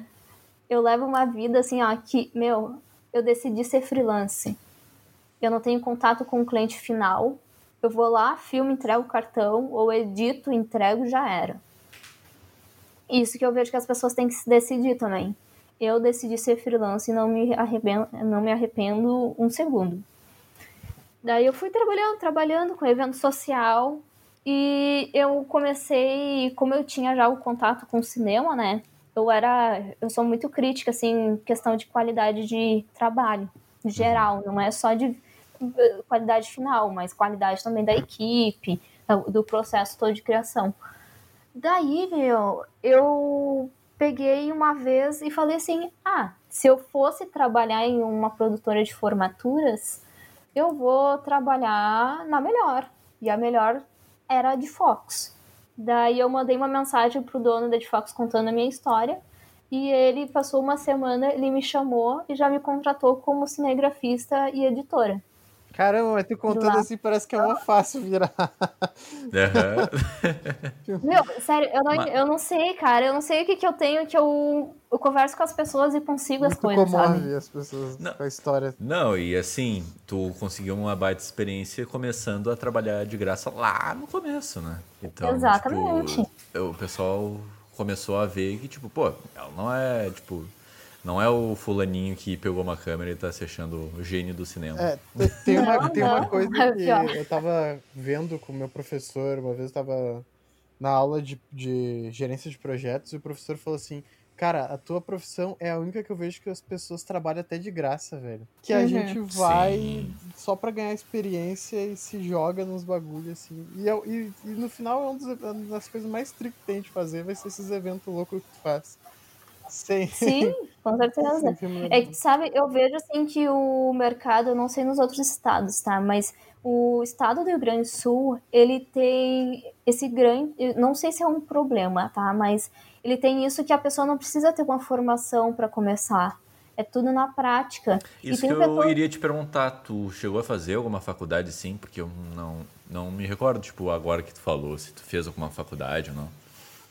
S3: eu levo uma vida assim, ó, que, meu, eu decidi ser freelance. Eu não tenho contato com o cliente final. Eu vou lá, filmo, entrego o cartão, ou edito, entrego, já era. Isso que eu vejo que as pessoas têm que se decidir também eu decidi ser freelance e não me arrependo, não me arrependo um segundo. Daí eu fui trabalhando, trabalhando com evento social e eu comecei, como eu tinha já o contato com o cinema, né? Eu era, eu sou muito crítica assim, questão de qualidade de trabalho, geral, não é só de qualidade final, mas qualidade também da equipe, do processo todo de criação. Daí, meu, eu peguei uma vez e falei assim: ah, se eu fosse trabalhar em uma produtora de formaturas, eu vou trabalhar na melhor. E a melhor era a de Fox. Daí eu mandei uma mensagem pro dono da de Fox contando a minha história. E ele passou uma semana, ele me chamou e já me contratou como cinegrafista e editora.
S2: Caramba, mas tu contando assim parece que é uma fácil virar.
S3: Uhum. Meu, sério, eu não, mas... eu não sei, cara. Eu não sei o que, que eu tenho que eu, eu converso com as pessoas e consigo Muito as coisas, sabe?
S2: as pessoas não, com a história.
S1: Não, e assim, tu conseguiu uma baita experiência começando a trabalhar de graça lá no começo, né? Então,
S3: Exatamente.
S1: Tipo, o pessoal começou a ver que, tipo, pô, ela não é, tipo não é o fulaninho que pegou uma câmera e tá se achando o gênio do cinema.
S2: É, tem uma, tem uma coisa que eu tava vendo com o meu professor, uma vez eu tava na aula de, de gerência de projetos e o professor falou assim, Cara, a tua profissão é a única que eu vejo que as pessoas trabalham até de graça, velho. Que a
S3: Uhum.
S2: gente vai
S1: Sim.
S2: só pra ganhar experiência e se joga nos bagulhos, assim. E, é- e- e no final, é um dos- uma das coisas mais tri que tem de fazer vai ser esses eventos loucos que tu faz. Sem,
S3: Sim, com certeza. É que, sabe, eu vejo assim que o mercado, eu não sei nos outros estados, tá? Mas o estado do Rio Grande do Sul, ele tem esse grande. Não sei se é um problema, tá? Mas ele tem isso que a pessoa não precisa ter uma formação para começar. É tudo na prática.
S1: Isso
S3: e
S1: que eu
S3: pessoas-
S1: iria te perguntar, tu chegou a fazer alguma faculdade sim? Porque eu não, não me recordo, tipo, agora que tu falou, se tu fez alguma faculdade ou não.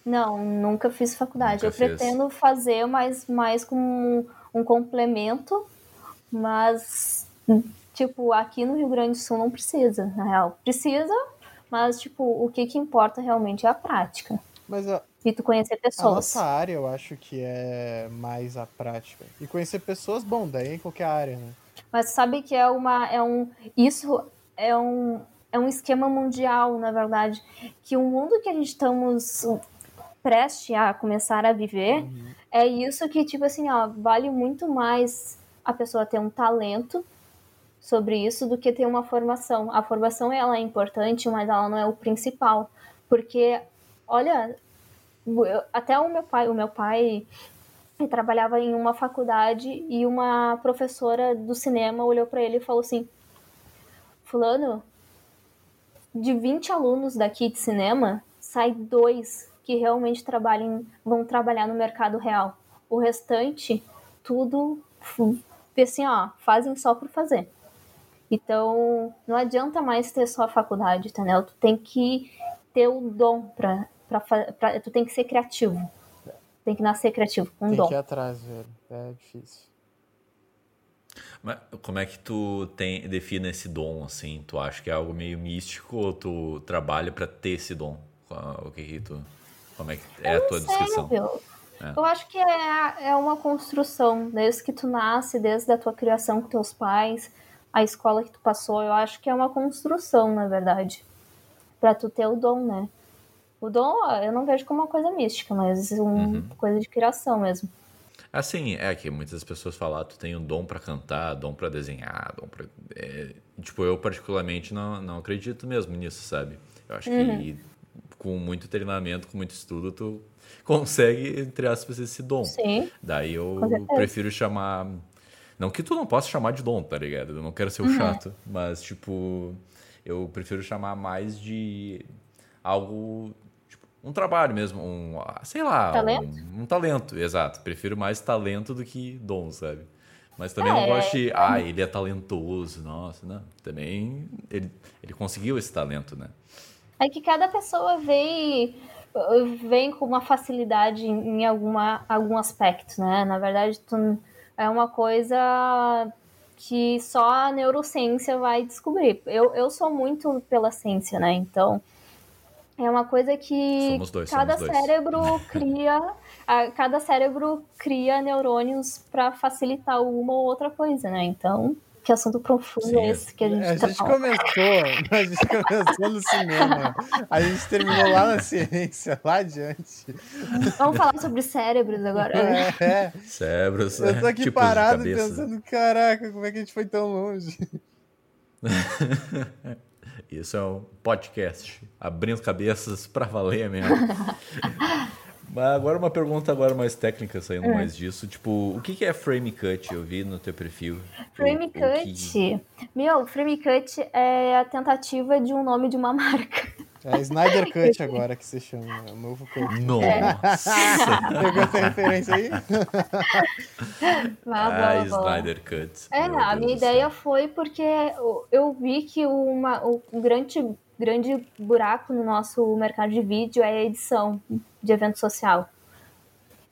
S3: Não, nunca fiz faculdade.
S1: Nunca
S3: eu
S1: fez.
S3: pretendo fazer, mas mais como um, um complemento. Mas, tipo, aqui no Rio Grande do Sul não precisa, na real. Precisa, mas, tipo, o que, que importa realmente é a prática.
S2: Mas a,
S3: E tu conhecer
S2: a
S3: pessoas.
S2: nossa área, eu acho que é mais a prática. E conhecer pessoas, bom, daí em qualquer área, né?
S3: Mas sabe que é uma. É um, isso é um, é um esquema mundial, na verdade. Que o mundo que a gente estamos prestes a começar a viver é isso que, tipo assim, ó, vale muito mais a pessoa ter um talento sobre isso do que ter uma formação. A formação ela é importante, mas ela não é o principal. Porque, olha, eu- até o meu pai, o meu pai ele trabalhava em uma faculdade e uma professora do cinema olhou para ele e falou assim: Fulano, de 20 alunos daqui de cinema, sai dois que realmente trabalhem, vão trabalhar no mercado real. O restante, tudo assim, ó, fazem só por fazer. Então, não adianta mais ter só a faculdade, entendeu? Tu tem que ter o dom pra, pra, fa- pra tu tem que ser criativo. Tem que nascer criativo, com
S2: Tem
S3: dom.
S2: que ir atrás, velho. É difícil.
S1: Mas como é que tu tem, define esse dom, assim? Tu acha que é algo meio místico ou tu trabalha pra ter esse dom? O que que tu... Como é que é a tua descrição?
S3: Sério?
S1: É.
S3: Eu acho que é, é uma construção, desde que tu nasce, desde a tua criação com teus pais, a escola que tu passou, eu acho que é uma construção, na verdade, Pra tu ter o dom, né? O dom eu não vejo como uma coisa mística, mas uma
S1: Uhum.
S3: coisa de criação mesmo.
S1: Assim, é que muitas pessoas falam, ah, tu tem um dom pra cantar, dom pra desenhar, dom pra... é, tipo, eu particularmente não, não acredito mesmo nisso, sabe? Eu acho que com muito treinamento, com muito estudo, tu consegue, entre aspas, esse dom.
S3: Sim.
S1: Daí eu prefiro chamar... Não que tu não possa chamar de dom, tá ligado? Eu não quero ser o chato, mas, tipo, eu prefiro chamar mais de algo... tipo, Um trabalho mesmo, um, sei lá,
S3: Talento?
S1: Um, um talento, exato. Prefiro mais talento do que dom, sabe? Mas também
S3: É,
S1: não gosto de, ah, ele é talentoso, nossa, não. Também ele, ele conseguiu esse talento, né?
S3: É que cada pessoa vem, vem com uma facilidade em alguma, algum aspecto, né? Na verdade, tu- é uma coisa que só a neurociência vai descobrir. Eu, eu sou muito pela ciência, né? Então, é uma coisa que
S1: Somos dois,
S3: cada
S1: somos dois.
S3: cérebro cria, a- cada cérebro cria neurônios para facilitar uma ou outra coisa, né? Então, que assunto profundo
S1: Sim,
S3: é esse que a gente
S2: A
S3: tá
S2: gente
S3: falando?
S2: começou, a gente começou no cinema. A gente terminou lá na ciência, lá adiante.
S3: Vamos falar sobre cérebros agora.
S2: É,
S1: Cérebros,
S2: eu tô aqui
S1: tipos
S2: parado pensando, caraca, como é que a gente foi tão longe?
S1: Isso é um podcast, abrindo cabeças pra valer mesmo. Mas agora uma pergunta agora mais técnica, saindo
S3: É.
S1: mais disso. Tipo, o que é frame cut? Eu vi no teu perfil.
S3: Frame
S1: O- que-
S3: cut. Meu, frame cut é a tentativa de um nome de uma marca.
S2: É Snyder Cut agora que se chama, é o novo cut.
S1: Nossa!
S2: Pegou essa referência aí?
S1: Ah. Snyder Cut.
S3: É,
S1: Meu
S3: a
S1: Deus
S3: minha
S1: céu.
S3: ideia foi porque eu- vi que uma, o grande, grande buraco no nosso mercado de vídeo é a edição de evento social.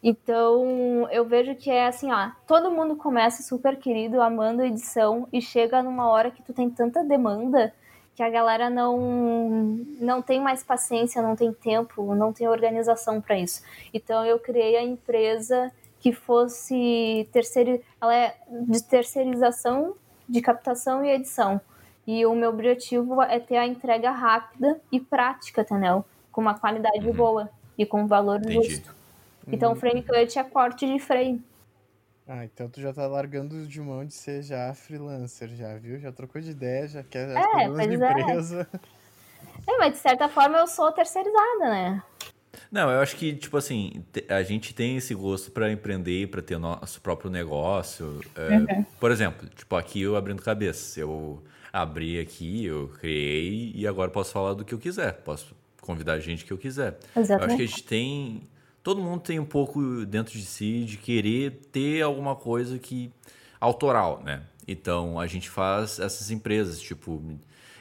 S3: Então, eu vejo que é assim, ó, todo mundo começa super querido, amando a edição, e chega numa hora que tu tem tanta demanda que a galera não, não tem mais paciência, não tem tempo, não tem organização para isso. Então, eu criei a empresa que fosse terceiri... ela é de terceirização de captação e edição. E o meu objetivo é ter a entrega rápida e prática, entendeu? Com uma qualidade boa e com um valor
S1: Entendi.
S3: justo. Então,
S2: Uhum.
S3: frame cut é corte de frame.
S2: Ah, então tu já tá largando de mão de ser já freelancer, já, viu? Já trocou de ideia, já quer
S3: É,
S2: de
S3: pois é.
S2: empresa.
S3: É, mas de certa forma eu sou terceirizada, né?
S1: Não, eu acho que, tipo assim, a gente tem esse gosto para empreender, para ter nosso próprio negócio. É, Por exemplo, tipo, aqui eu abrindo cabeça. Eu abri aqui, eu criei e agora posso falar do que eu quiser. Posso convidar a gente que eu quiser. Eu acho que a
S3: Exatamente.
S1: gente tem. Todo mundo tem um pouco dentro de si de querer ter alguma coisa que. autoral, né? Então a gente faz essas empresas, tipo.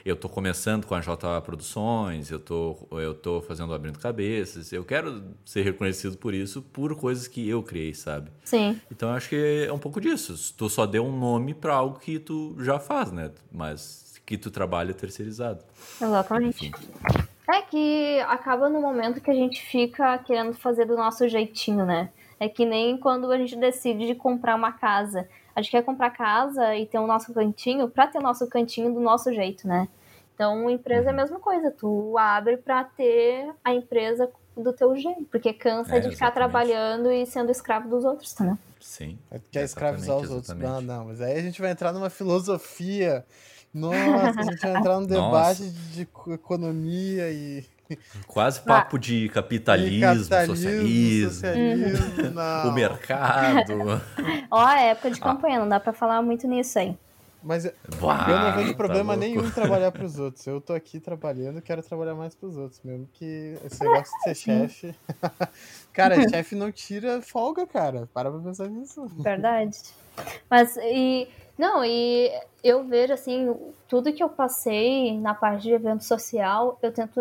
S1: Eu tô começando com a J Produções, eu tô, eu tô fazendo Abrindo Cabeças. Eu quero ser reconhecido por isso, por coisas que eu criei, sabe?
S3: Sim.
S1: Então eu acho que é um pouco disso. Tu só deu um nome para algo que tu já faz, né? Mas que tu trabalha terceirizado.
S3: Exatamente.
S1: Enfim.
S3: É que acaba no momento que a gente fica querendo fazer do nosso jeitinho, né? É que nem quando a gente decide de comprar uma casa. A gente quer comprar casa e ter o nosso cantinho pra ter o nosso cantinho do nosso jeito, né? Então, empresa é a mesma coisa. Tu abre pra ter a empresa do teu jeito. Porque cansa
S1: É,
S3: de ficar
S1: exatamente.
S3: trabalhando e sendo escravo dos outros, tá, né?
S1: Sim.
S2: Quer é escravizar os outros. Não, não, mas aí a gente vai entrar numa filosofia. Nossa, a gente vai entrar num debate de co- economia e,
S1: Quase papo de
S2: e
S1: capitalismo, socialismo,
S2: socialismo,
S1: o mercado.
S3: Ó, a época
S1: Ah.
S3: de campanha, não dá pra falar muito nisso aí.
S2: Mas eu
S1: Bah,
S2: eu não vejo
S1: tá
S2: problema
S1: louco.
S2: nenhum em trabalhar pros outros. Eu tô aqui trabalhando, quero trabalhar mais pros outros, mesmo que esse negócio de ser chefe. cara, chefe não tira folga, cara. Para pra pensar nisso.
S3: Verdade. Mas, e. Não, e eu vejo, assim, tudo que eu passei na parte de evento social, eu tento,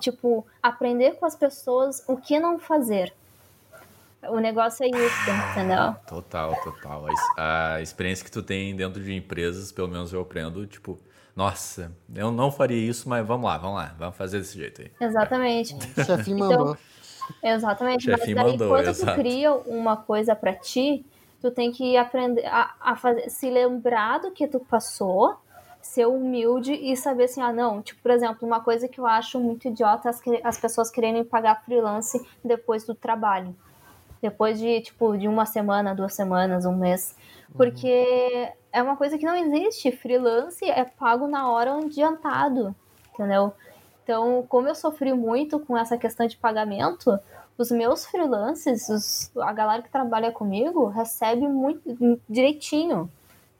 S3: tipo, aprender com as pessoas o que não fazer. O negócio é isso, entendeu?
S1: Total, total. A, ex- a experiência que tu tem dentro de empresas, pelo menos eu aprendo, tipo, nossa, eu não faria isso, mas vamos lá, vamos lá, vamos fazer desse jeito aí.
S3: Exatamente.
S2: Chefinho
S3: Então,
S2: mandou.
S3: Exatamente.
S1: Chefinho
S3: Mas daí,
S1: mandou,
S3: quando
S1: exato.
S3: tu cria uma coisa pra ti, tu tem que aprender a, a fazer, se lembrar do que tu passou, ser humilde e saber assim, ah, não, tipo, por exemplo, uma coisa que eu acho muito idiota as, que- as pessoas quererem pagar freelance depois do trabalho. Depois de, tipo, de uma semana, duas semanas, um mês. Porque é uma coisa que não existe. Freelance é pago na hora adiantado, entendeu? Então, como eu sofri muito com essa questão de pagamento, os meus freelances, os- a galera que trabalha comigo, recebe muito direitinho.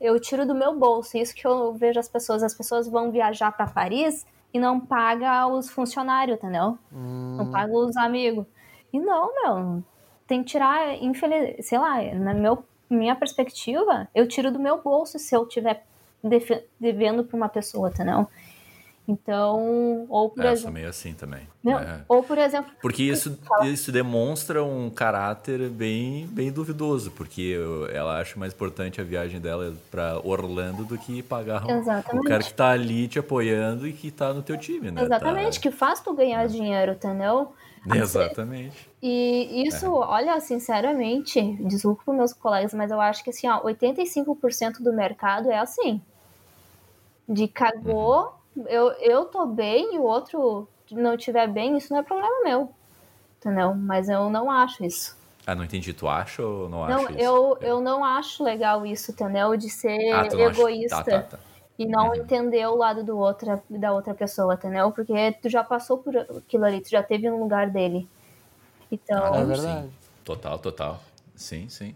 S3: Eu tiro do meu bolso. Isso que eu vejo as pessoas. As pessoas vão viajar para Paris e não paga os funcionários, entendeu? Não paga os amigos. E não, meu. Tem que tirar, infeliz... sei lá, na meu, minha perspectiva, eu tiro do meu bolso se eu tiver devendo para uma pessoa, entendeu? Então, ou por
S1: É,
S3: exemplo,
S1: meio assim também.
S3: não,
S1: É.
S3: ou por exemplo,
S1: Porque isso, isso demonstra um caráter bem, bem duvidoso, porque eu- ela acha mais importante a viagem dela para Orlando do que pagar o- o cara que tá ali te apoiando e que tá no teu time, né?
S3: exatamente, que faz tu ganhar dinheiro, entendeu?
S1: Tá... Exatamente.
S3: E isso, olha, sinceramente, desculpa meus colegas, mas eu acho que assim, ó, 85% do mercado é assim. De cagou, eu, eu tô bem e o outro não tiver bem, isso não é problema meu. Entendeu? Mas eu não acho isso.
S1: Ah, não entendi. Tu acha ou não,
S3: Não,
S1: acha isso?
S3: eu, eu não acho legal isso, entendeu? De ser
S1: Ah, não acha-
S3: egoísta
S1: Tá, tá, tá.
S3: e não
S1: Uhum.
S3: entender o lado do outra, da outra pessoa, entendeu? Porque tu já passou por aquilo ali, tu já teve no lugar dele. Então,
S1: Ah,
S2: É verdade.
S1: Sim. Total, total. Sim, sim.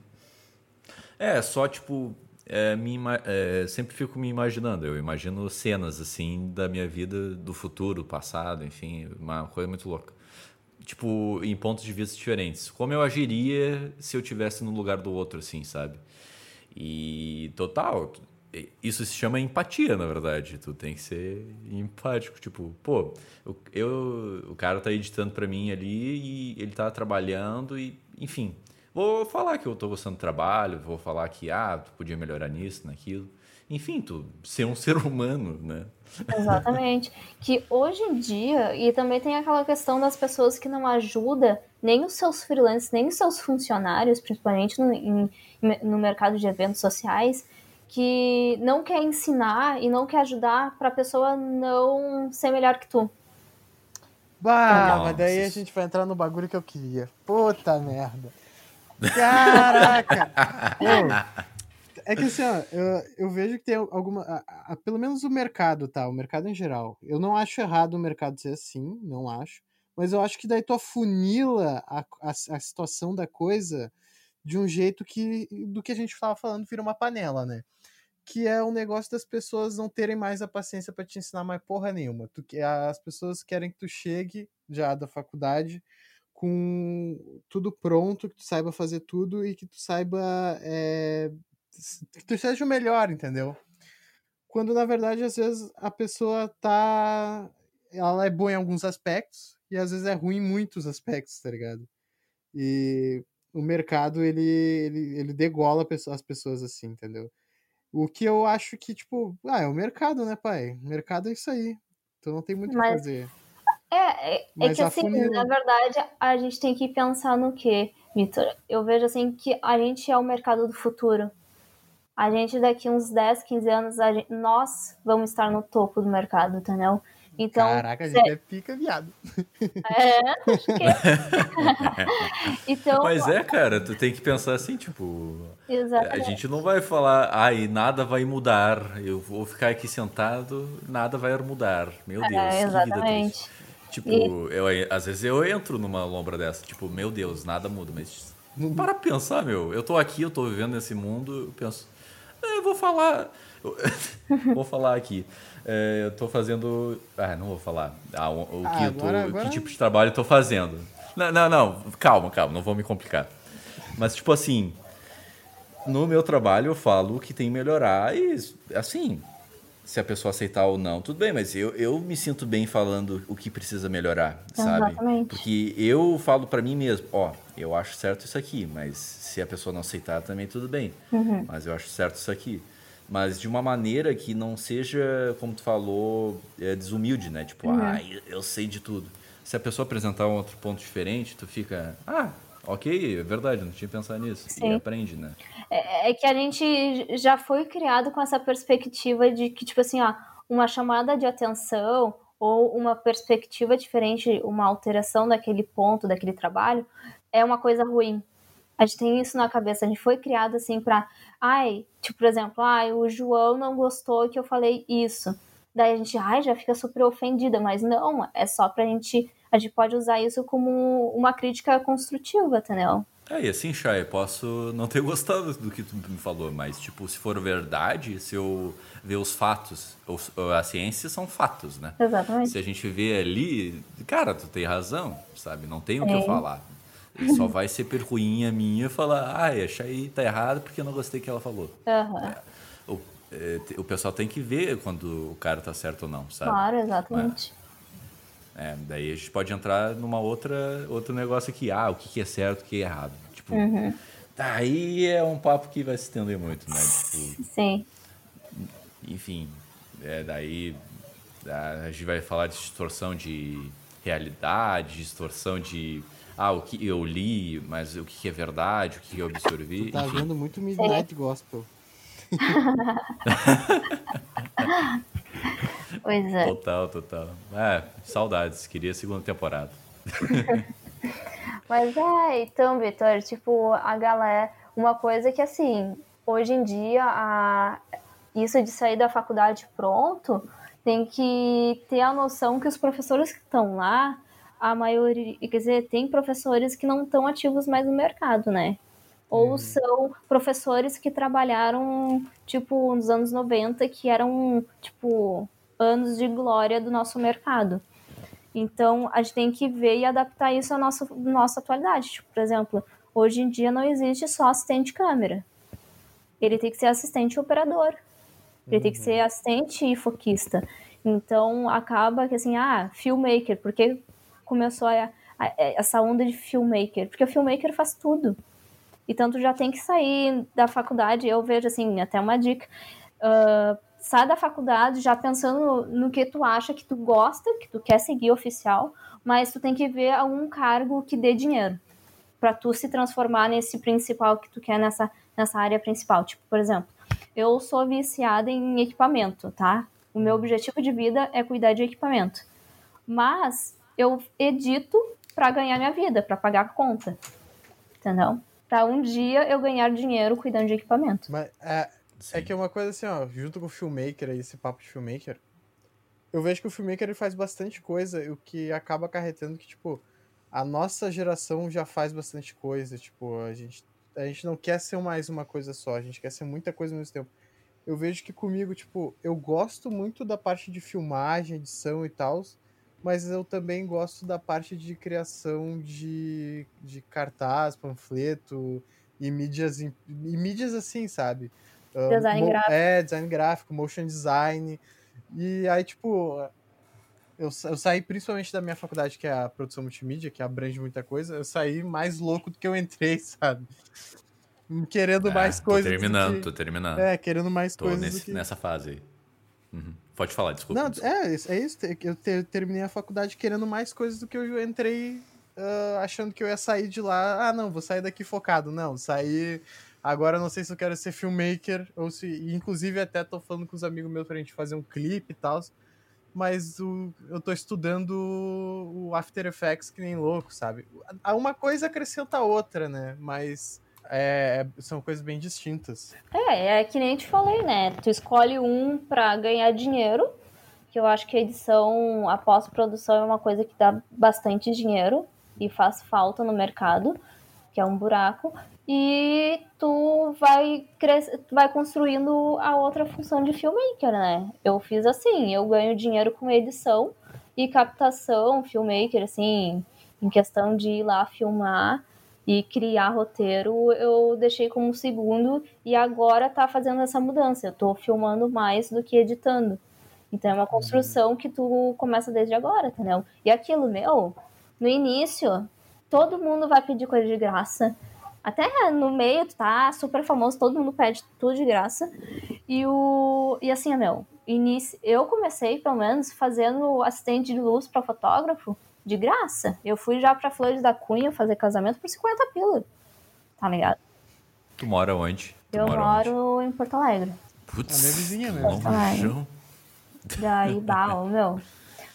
S1: É, só tipo, é, me é, sempre fico me imaginando. Eu imagino cenas assim da minha vida, do futuro, passado, enfim, uma coisa muito louca. Tipo, em pontos de vista diferentes. Como eu agiria se eu tivesse no lugar do outro, assim, sabe? E total, isso se chama empatia, na verdade. Tu tem que ser empático. Tipo, pô, eu, o cara tá editando pra mim ali e ele tá trabalhando e, enfim. Vou falar que eu tô gostando do trabalho, vou falar que, ah, tu podia melhorar nisso, naquilo. Enfim, tu ser um ser humano, né?
S3: Exatamente. Que hoje em dia, e também tem aquela questão das pessoas que não ajudam nem os seus freelancers, nem os seus funcionários, principalmente no, em- no mercado de eventos sociais, que não quer ensinar e não quer ajudar para a pessoa não ser melhor que tu.
S2: Bah,
S1: Nossa.
S2: mas daí a gente vai entrar no bagulho que eu queria. Puta merda. Caraca! Pô, é que assim, ó, eu, eu vejo que tem alguma. a- a- pelo menos o mercado, tá? O mercado em geral. Eu não acho errado o mercado ser assim, não acho. Mas eu acho que daí tu afunila a, a, a situação da coisa de um jeito que. do que a gente tava falando, vira uma panela, né? Que é o negócio das pessoas não terem mais a paciência pra te ensinar mais porra nenhuma. Tu, as pessoas querem que tu chegue já da faculdade com tudo pronto, que tu saiba fazer tudo e que tu saiba. é, que tu seja o melhor, entendeu? Quando na verdade, às vezes, a pessoa tá. Ela é boa em alguns aspectos e às vezes é ruim em muitos aspectos, tá ligado? E o mercado, ele, ele, ele degola as pessoas assim, entendeu? O que eu acho que, tipo, ah, é o mercado, né, pai? O mercado é isso aí. Tu não tem muito o que fazer.
S3: É, é, é que assim,
S2: afunila.
S3: na verdade, a gente tem que pensar no quê, Vitor? Eu vejo assim que a gente é o mercado do futuro. A gente daqui uns 10, 15 anos, a gente- nós vamos estar no topo do mercado, entendeu? Então,
S2: Caraca, a gente é pica, viado.
S3: é, acho que... então,
S1: Mas é, cara, tu tem que pensar assim, tipo, a
S3: exatamente.
S1: gente não vai falar, ai, nada vai mudar, eu vou ficar aqui sentado, nada vai mudar. Meu Deus,
S3: É,
S1: que vida
S3: exatamente.
S1: triste. Tipo, eu, às vezes eu entro numa lombra dessa, tipo, meu Deus, nada muda, mas para pensar, meu, eu tô aqui, eu tô vivendo nesse mundo, eu penso, "É, eu vou falar, vou falar aqui. É, eu tô fazendo. Ah, não vou falar. Ah, o, o
S2: Ah,
S1: que, eu tô-
S2: agora- agora-
S1: que tipo de trabalho eu tô fazendo. Não, não, não, calma, calma, não vou me complicar. Mas, tipo assim, no meu trabalho eu falo que tem que melhorar e, assim, se a pessoa aceitar ou não, tudo bem, mas eu, eu me sinto bem falando o que precisa melhorar, sabe?
S3: Exatamente.
S1: Porque eu falo pra mim mesmo, ó, eu acho certo isso aqui, mas se a pessoa não aceitar também tudo bem.
S3: Uhum.
S1: Mas eu acho certo isso aqui. Mas de uma maneira que não seja, como tu falou, é, desumilde, né? Tipo,
S3: Uhum.
S1: ah, eu- eu sei de tudo. Se a pessoa apresentar um outro ponto diferente, tu fica, ah, ok, é verdade, não tinha pensado nisso. E
S3: Sim.
S1: aprende, né?
S3: É, é que a gente já foi criado com essa perspectiva de que, tipo assim, ó, uma chamada de atenção ou uma perspectiva diferente, uma alteração daquele ponto, daquele trabalho, é uma coisa ruim. A gente tem isso na cabeça, a gente foi criado assim pra. Ai, tipo, por exemplo, ai, o João não gostou que eu falei isso. Daí a gente, ai, já fica super ofendida, mas não, é só pra gente. A gente pode usar isso como uma crítica construtiva, entendeu?
S1: É, e assim, Chay, posso não ter gostado do que tu me falou, mas, tipo, se for verdade, se eu ver os fatos, os, a ciência são fatos, né?
S3: Exatamente.
S1: Se a gente vê ali, cara, tu tem razão, sabe? Não tem o que eu
S3: É.
S1: falar. E só vai ser perruinha minha falar, ai, a Chay tá errado porque eu não gostei que ela falou.
S3: Aham.
S1: O, é, o pessoal tem que ver quando o cara tá certo ou não, sabe?
S3: Claro, exatamente.
S1: É, daí a gente pode entrar numa outra outro negócio aqui, ah, o que, que é certo, o que é errado. Tipo,
S3: Uhum.
S1: daí é um papo que vai se estender muito, né? Tipo,
S3: Sim.
S1: enfim, é, daí a gente vai falar de distorção de realidade, distorção de ah, o que eu li, mas o que é verdade, o que eu absorvi,
S2: Tá
S1: enfim.
S2: vendo muito Midnight Gospel.
S3: Pois é.
S1: Total, total. É, saudades, queria a segunda temporada.
S3: Mas é, então, Vitor, tipo, a galera. Uma coisa que, assim, hoje em dia, a... isso de sair da faculdade pronto, tem que ter a noção que os professores que estão lá, a maioria. Quer dizer, tem professores que não estão ativos mais no mercado, né? Ou são professores que trabalharam, tipo, nos anos 90, que eram, tipo, anos de glória do nosso mercado. Então, a gente tem que ver e adaptar isso à nossa, nossa atualidade. Tipo, por exemplo, hoje em dia não existe só assistente de câmera. Ele tem que ser assistente operador. Ele tem que ser assistente e foquista. Então, acaba que assim, ah, filmmaker. Por que começou a, a- essa onda de filmmaker? Porque o filmmaker faz tudo. Então, tu já tem que sair da faculdade. Eu vejo, assim, até uma dica. ah, sai da faculdade já pensando no que tu acha que tu gosta, que tu quer seguir oficial, mas tu tem que ver algum cargo que dê dinheiro para tu se transformar nesse principal que tu quer nessa, nessa área principal. Tipo, por exemplo, eu sou viciada em equipamento, tá? O meu objetivo de vida é cuidar de equipamento. Mas eu edito para ganhar minha vida, para pagar a conta. Entendeu? Para um dia eu ganhar dinheiro cuidando de equipamento.
S2: Mas é, é que é uma coisa assim, ó, junto com o filmmaker aí, esse papo de filmmaker, eu vejo que o filmmaker ele faz bastante coisa, o que acaba acarretando que, tipo, a nossa geração já faz bastante coisa, tipo, a gente, a gente não quer ser mais uma coisa só, a gente quer ser muita coisa ao mesmo tempo. Eu vejo que comigo, tipo, eu gosto muito da parte de filmagem, edição e tal, mas eu também gosto da parte de criação de, de cartaz, panfleto e mídias, e mídias assim, sabe?
S3: Design uh, gráfico.
S2: É, design gráfico, motion design. E aí, tipo, eu, eu saí principalmente da minha faculdade, que é a produção multimídia, que abrange muita coisa, eu saí mais louco do que eu entrei, sabe? Querendo é, mais
S1: tô
S2: coisas.
S1: Terminando,
S2: que...
S1: tô terminando.
S2: É, querendo mais
S1: tô
S2: coisas.
S1: Nesse,
S2: que...
S1: Nessa fase aí. Uhum. Pode falar, desculpa.
S2: Não,
S1: desculpa.
S2: É, é isso. Eu ter, terminei a faculdade querendo mais coisas do que eu entrei uh, achando que eu ia sair de lá. Ah, não, vou sair daqui focado. Não, sair. Agora não sei se eu quero ser filmmaker ou se. Inclusive, até tô falando com os amigos meus pra gente fazer um clipe e tal mas o, eu tô estudando o After Effects que nem louco, sabe? Uma coisa acrescenta a outra, né? Mas é, são coisas bem distintas.
S3: É, é que nem te falei, né? Tu escolhe um para ganhar dinheiro, que eu acho que a edição, a pós-produção é uma coisa que dá bastante dinheiro e faz falta no mercado, que é um buraco e tu vai cres... vai construindo a outra função de filmmaker, né? Eu fiz assim, eu ganho dinheiro com edição e captação, filmmaker, assim, em questão de ir lá filmar e criar roteiro, eu deixei como segundo e agora tá fazendo essa mudança. Eu tô filmando mais do que editando. Então é uma construção que tu começa desde agora, entendeu? E aquilo, meu, no início, todo mundo vai pedir coisa de graça até no meio, tu tá super famoso, todo mundo pede tudo de graça. E o. E assim, meu, início, eu comecei, pelo menos, fazendo assistente de luz para fotógrafo de graça. Eu fui já pra Flores da Cunha fazer casamento por 50 pila. Tá ligado?
S1: Tu mora onde? Tu
S3: eu
S1: mora
S3: moro
S1: onde?
S3: em Porto Alegre.
S2: Putz, a minha vizinha
S1: mesmo.
S3: Daí, bah, meu.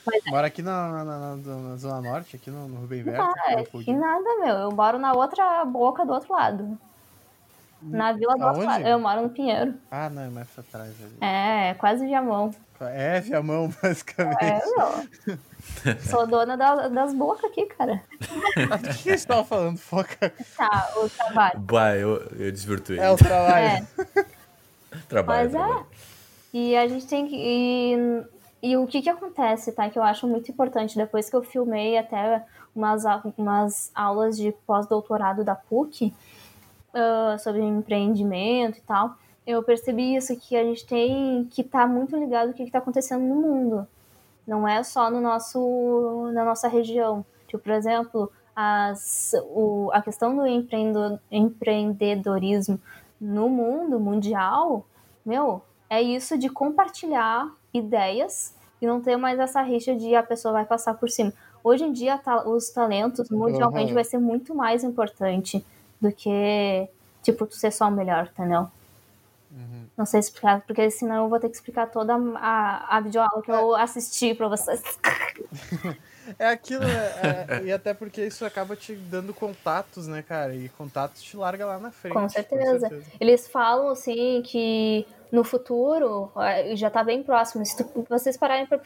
S2: Mas, Mora aqui na, na, na, na, Zona Norte, aqui no, no Rubem Verde.
S3: Ah, que nada, meu. Eu moro na outra boca do outro lado. Na Vila do Aonde? outro lado. Eu moro no Pinheiro.
S2: Ah, não, é mais pra trás ali.
S3: É, quase Viamão.
S2: É, Viamão, basicamente. É,
S3: meu. Sou dona da, das bocas aqui, cara.
S2: O que você estava falando? Foca.
S3: Tá, o trabalho.
S1: Bah, eu, eu desvirtuei.
S2: É o trabalho.
S3: É.
S1: trabalho.
S3: Mas é. trabalho. é. E a gente tem que. E e o que que acontece, tá? Que eu acho muito importante, depois que eu filmei até umas, umas aulas de pós-doutorado da PUC uh, sobre empreendimento e tal, eu percebi isso, que a gente tem que estar tá muito ligado no que está acontecendo no mundo. Não é só no nosso, na nossa região. Tipo, por exemplo, as, o, a questão do empreendedorismo no mundo mundial, meu, é isso de compartilhar ideias e não ter mais essa rixa de a pessoa vai passar por cima. Hoje em dia, os talentos mundialmente uhum. vai ser muito mais importante do que, tipo, tu ser só o melhor, entendeu? Uhum. Não sei explicar, porque senão eu vou ter que explicar toda a, a videoaula que eu assisti pra vocês.
S2: É aquilo, é, é, e até porque isso acaba te dando contatos, né, cara? E contatos te larga lá na frente.
S3: Com certeza. Com certeza. Eles falam, assim, que no futuro, já está bem próximo, se tu, vocês pararem para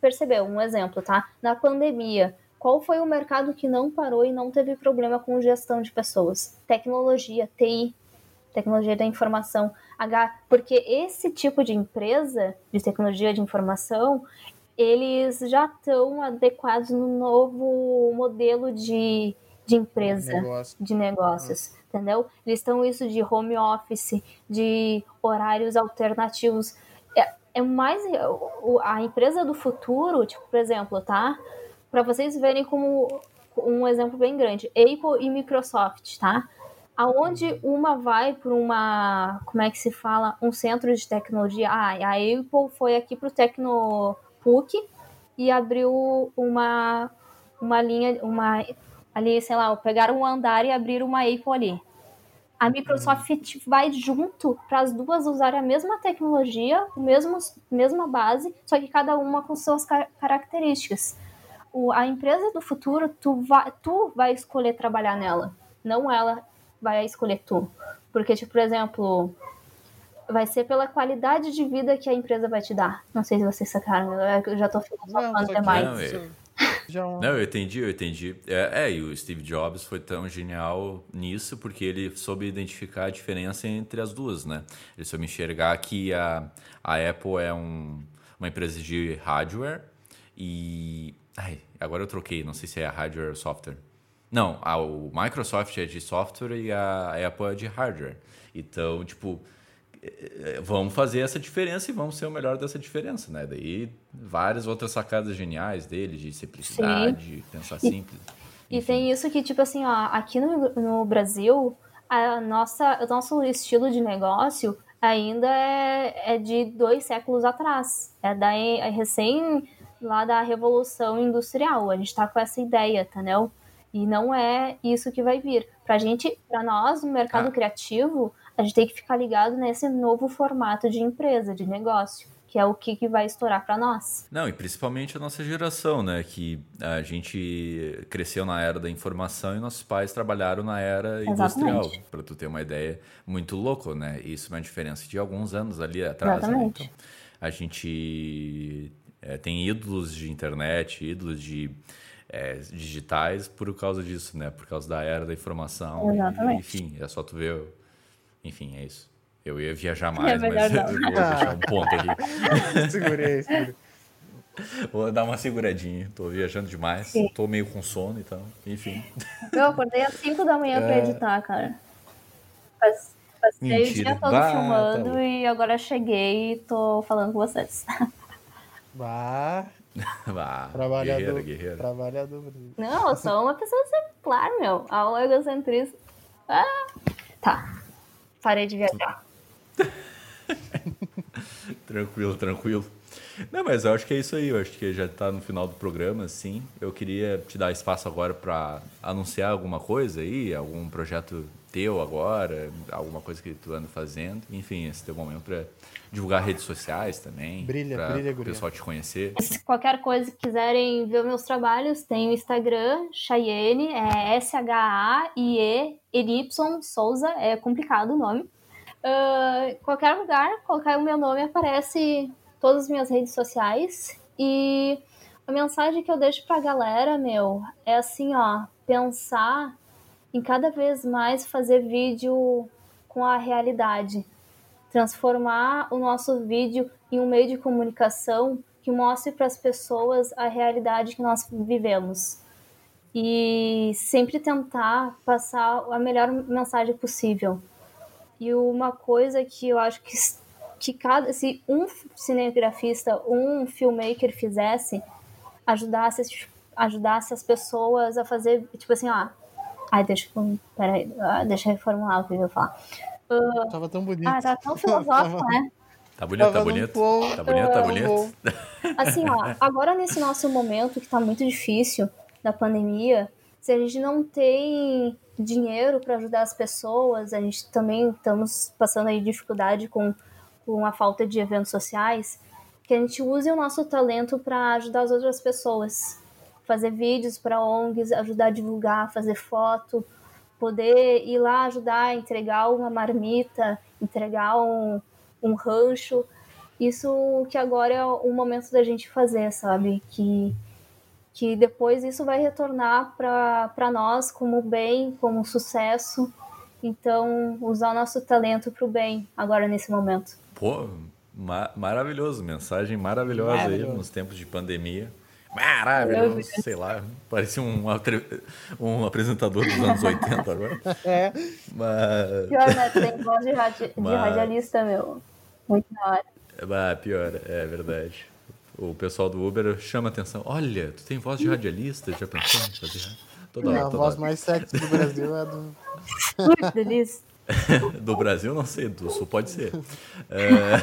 S3: perceber, um exemplo, tá? Na pandemia, qual foi o mercado que não parou e não teve problema com gestão de pessoas? Tecnologia, TI, tecnologia da informação, H, porque esse tipo de empresa de tecnologia de informação, eles já estão adequados no novo modelo de, de empresa,
S2: Negócio.
S3: de negócios entendeu? Eles estão isso de home office, de horários alternativos. É, é mais a empresa do futuro, tipo, por exemplo, tá? Para vocês verem como um exemplo bem grande, Apple e Microsoft, tá? Aonde uma vai para uma, como é que se fala, um centro de tecnologia. Ah, a Apple foi aqui para o Tecnopuc e abriu uma uma linha, uma ali, sei lá, pegaram um andar e abriram uma Apple ali. A Microsoft uhum. vai junto para as duas usarem a mesma tecnologia, a mesma, mesma base, só que cada uma com suas car características. o, a empresa do futuro, tu vai, tu vai escolher trabalhar nela, não ela vai escolher tu. Porque, tipo, por exemplo, vai ser pela qualidade de vida que a empresa vai te dar. Não sei se vocês sacaram, eu já tô filosofando demais.
S1: Não, eu, não, eu entendi, eu entendi. É, é, e o Steve Jobs foi tão genial nisso porque ele soube identificar a diferença entre as duas, né? Ele soube enxergar que a, a Apple é um, uma empresa de hardware e Ai, agora eu troquei, não sei se é hardware ou software. Não, a, o Microsoft é de software e a Apple é de hardware. Então, tipo, é, é, vamos fazer essa diferença e vamos ser o melhor dessa diferença, né? Daí, várias outras sacadas geniais dele, de simplicidade, Sim. pensar simples.
S3: E, e tem isso que, tipo assim, ó, aqui no, no Brasil, a nossa, o nosso estilo de negócio ainda é, é de dois séculos atrás. É da é recém lá da Revolução Industrial. A gente está com essa ideia, entendeu? E não é isso que vai vir. Pra gente, para nós, no mercado ah. criativo, a gente tem que ficar ligado nesse novo formato de empresa, de negócio que é o que, que vai estourar para nós.
S1: Não, e principalmente a nossa geração, né? Que a gente cresceu na era da informação e nossos pais trabalharam na era industrial. Para tu ter uma ideia, muito louco, né? Isso é uma diferença de alguns anos ali atrás. Né? Exatamente. Né? Então, a gente é, tem ídolos de internet, ídolos de é, digitais por causa disso, né? Por causa da era da informação.
S3: Exatamente.
S1: E, enfim, é só tu ver. Enfim, é isso. Eu ia viajar é mais, é mas eu vou deixar um ponto aqui.
S2: segurei, segurei.
S1: Vou dar uma seguradinha. Tô viajando demais. Sim. Tô meio com sono, então, enfim.
S3: Eu acordei às 5 da manhã é... pra editar, cara. Passei Mentira. o dia todo bah, filmando tá e agora cheguei e tô falando com vocês.
S2: Bah.
S1: bah
S2: trabalhador,
S1: guerreiro, guerreiro.
S2: Trabalhador.
S3: Não, eu sou uma pessoa exemplar, meu. A egocentrismo. Ah, tá. Parei de viajar.
S1: tranquilo, tranquilo. Não, mas eu acho que é isso aí. Eu acho que já está no final do programa, sim. Eu queria te dar espaço agora para anunciar alguma coisa aí, algum projeto teu agora, alguma coisa que tu anda fazendo. Enfim, esse teu momento para divulgar redes sociais também.
S2: Brilha, brilha,
S1: o pessoal te conhecer.
S3: Se qualquer coisa que quiserem ver meus trabalhos, tem o Instagram, Chayenne, é S-H-A-I-E-Y Souza, é complicado o nome. Uh, qualquer lugar, colocar o meu nome, aparece todas as minhas redes sociais. E a mensagem que eu deixo pra galera, meu, é assim, ó, pensar em cada vez mais fazer vídeo com a realidade transformar o nosso vídeo em um meio de comunicação que mostre para as pessoas a realidade que nós vivemos. E sempre tentar passar a melhor mensagem possível. E uma coisa que eu acho que, que cada, se um cinegrafista, um filmmaker fizesse, ajudasse, ajudasse as pessoas a fazer, tipo assim, ó. Ai, deixa, peraí, ah, deixa eu reformular o que eu vou falar.
S2: Uh, Tava tão bonito.
S3: Ah, tá tão filosófico, né?
S1: Tá bonito, tá bonito. Tá bonito, tá bonito.
S3: Assim, ó, agora nesse nosso momento que tá muito difícil da pandemia, se a gente não tem dinheiro para ajudar as pessoas, a gente também estamos passando aí dificuldade com, com a falta de eventos sociais, que a gente use o nosso talento para ajudar as outras pessoas. Fazer vídeos para ONGs, ajudar a divulgar, fazer foto, poder ir lá ajudar a entregar uma marmita, entregar um, um rancho. Isso que agora é o momento da gente fazer, sabe? Que, que depois isso vai retornar para nós como bem, como sucesso. Então, usar o nosso talento para o bem agora nesse momento.
S1: Pô, ma maravilhoso, mensagem maravilhosa Maravilhoso. aí nos tempos de pandemia. Maravilhoso, sei lá, parecia um, um apresentador dos anos 80 agora.
S2: É.
S3: Mas... Pior, né? Tem voz de, radi... Mas... de radialista, meu. Muito da hora.
S1: Ah, pior, é verdade. O pessoal do Uber chama atenção. Olha, tu tem voz de radialista, já pensou em fazer?
S2: Toda hora, toda a voz hora. mais sexy do Brasil é do.
S3: delícia.
S1: do Brasil, não sei, do Sul pode ser. É...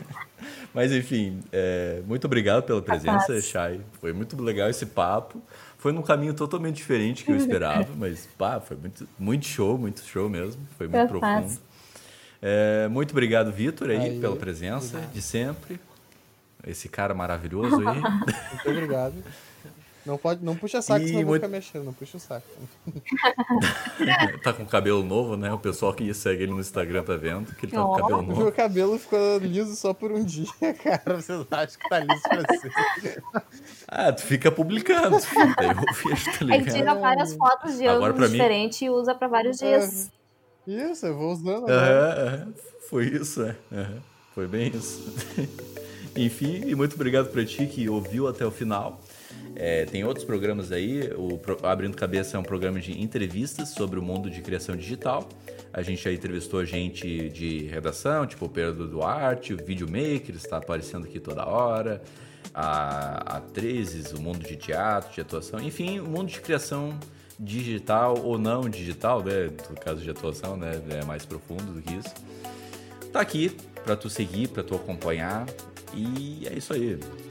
S1: Mas enfim, é, muito obrigado pela presença, Chay. Foi muito legal esse papo. Foi num caminho totalmente diferente que eu esperava, mas pá, foi muito, muito show, muito show mesmo. Foi muito profundo. É, muito obrigado, Vitor, aí, aí, pela presença obrigado. de sempre. Esse cara maravilhoso aí.
S2: muito obrigado. Não, pode, não puxa saco, e senão muito... eu vou ficar mexendo, não puxa o saco.
S1: tá com cabelo novo, né? O pessoal que segue ele no Instagram tá vendo que ele tá oh. com cabelo novo.
S2: Meu cabelo ficou liso só por um dia, cara. Vocês acham que tá liso pra sempre.
S1: ah, tu fica publicando. Daí eu vejo, tá ligado?
S3: Ele tira várias fotos de Agora, ângulos diferentes mim... e usa pra vários dias.
S2: É. Isso, eu vou usando.
S1: Aham, foi isso, é. Foi bem isso. Enfim, e muito obrigado pra ti que ouviu até o final. É, tem outros programas aí. O Abrindo Cabeça é um programa de entrevistas sobre o mundo de criação digital. A gente já entrevistou gente de redação, tipo o Pedro Duarte, o Videomaker está aparecendo aqui toda hora, a atrizes, o mundo de teatro, de atuação, enfim, o mundo de criação digital ou não digital, né? No caso de atuação, né? É mais profundo do que isso. Tá aqui para tu seguir, para tu acompanhar. E é isso aí.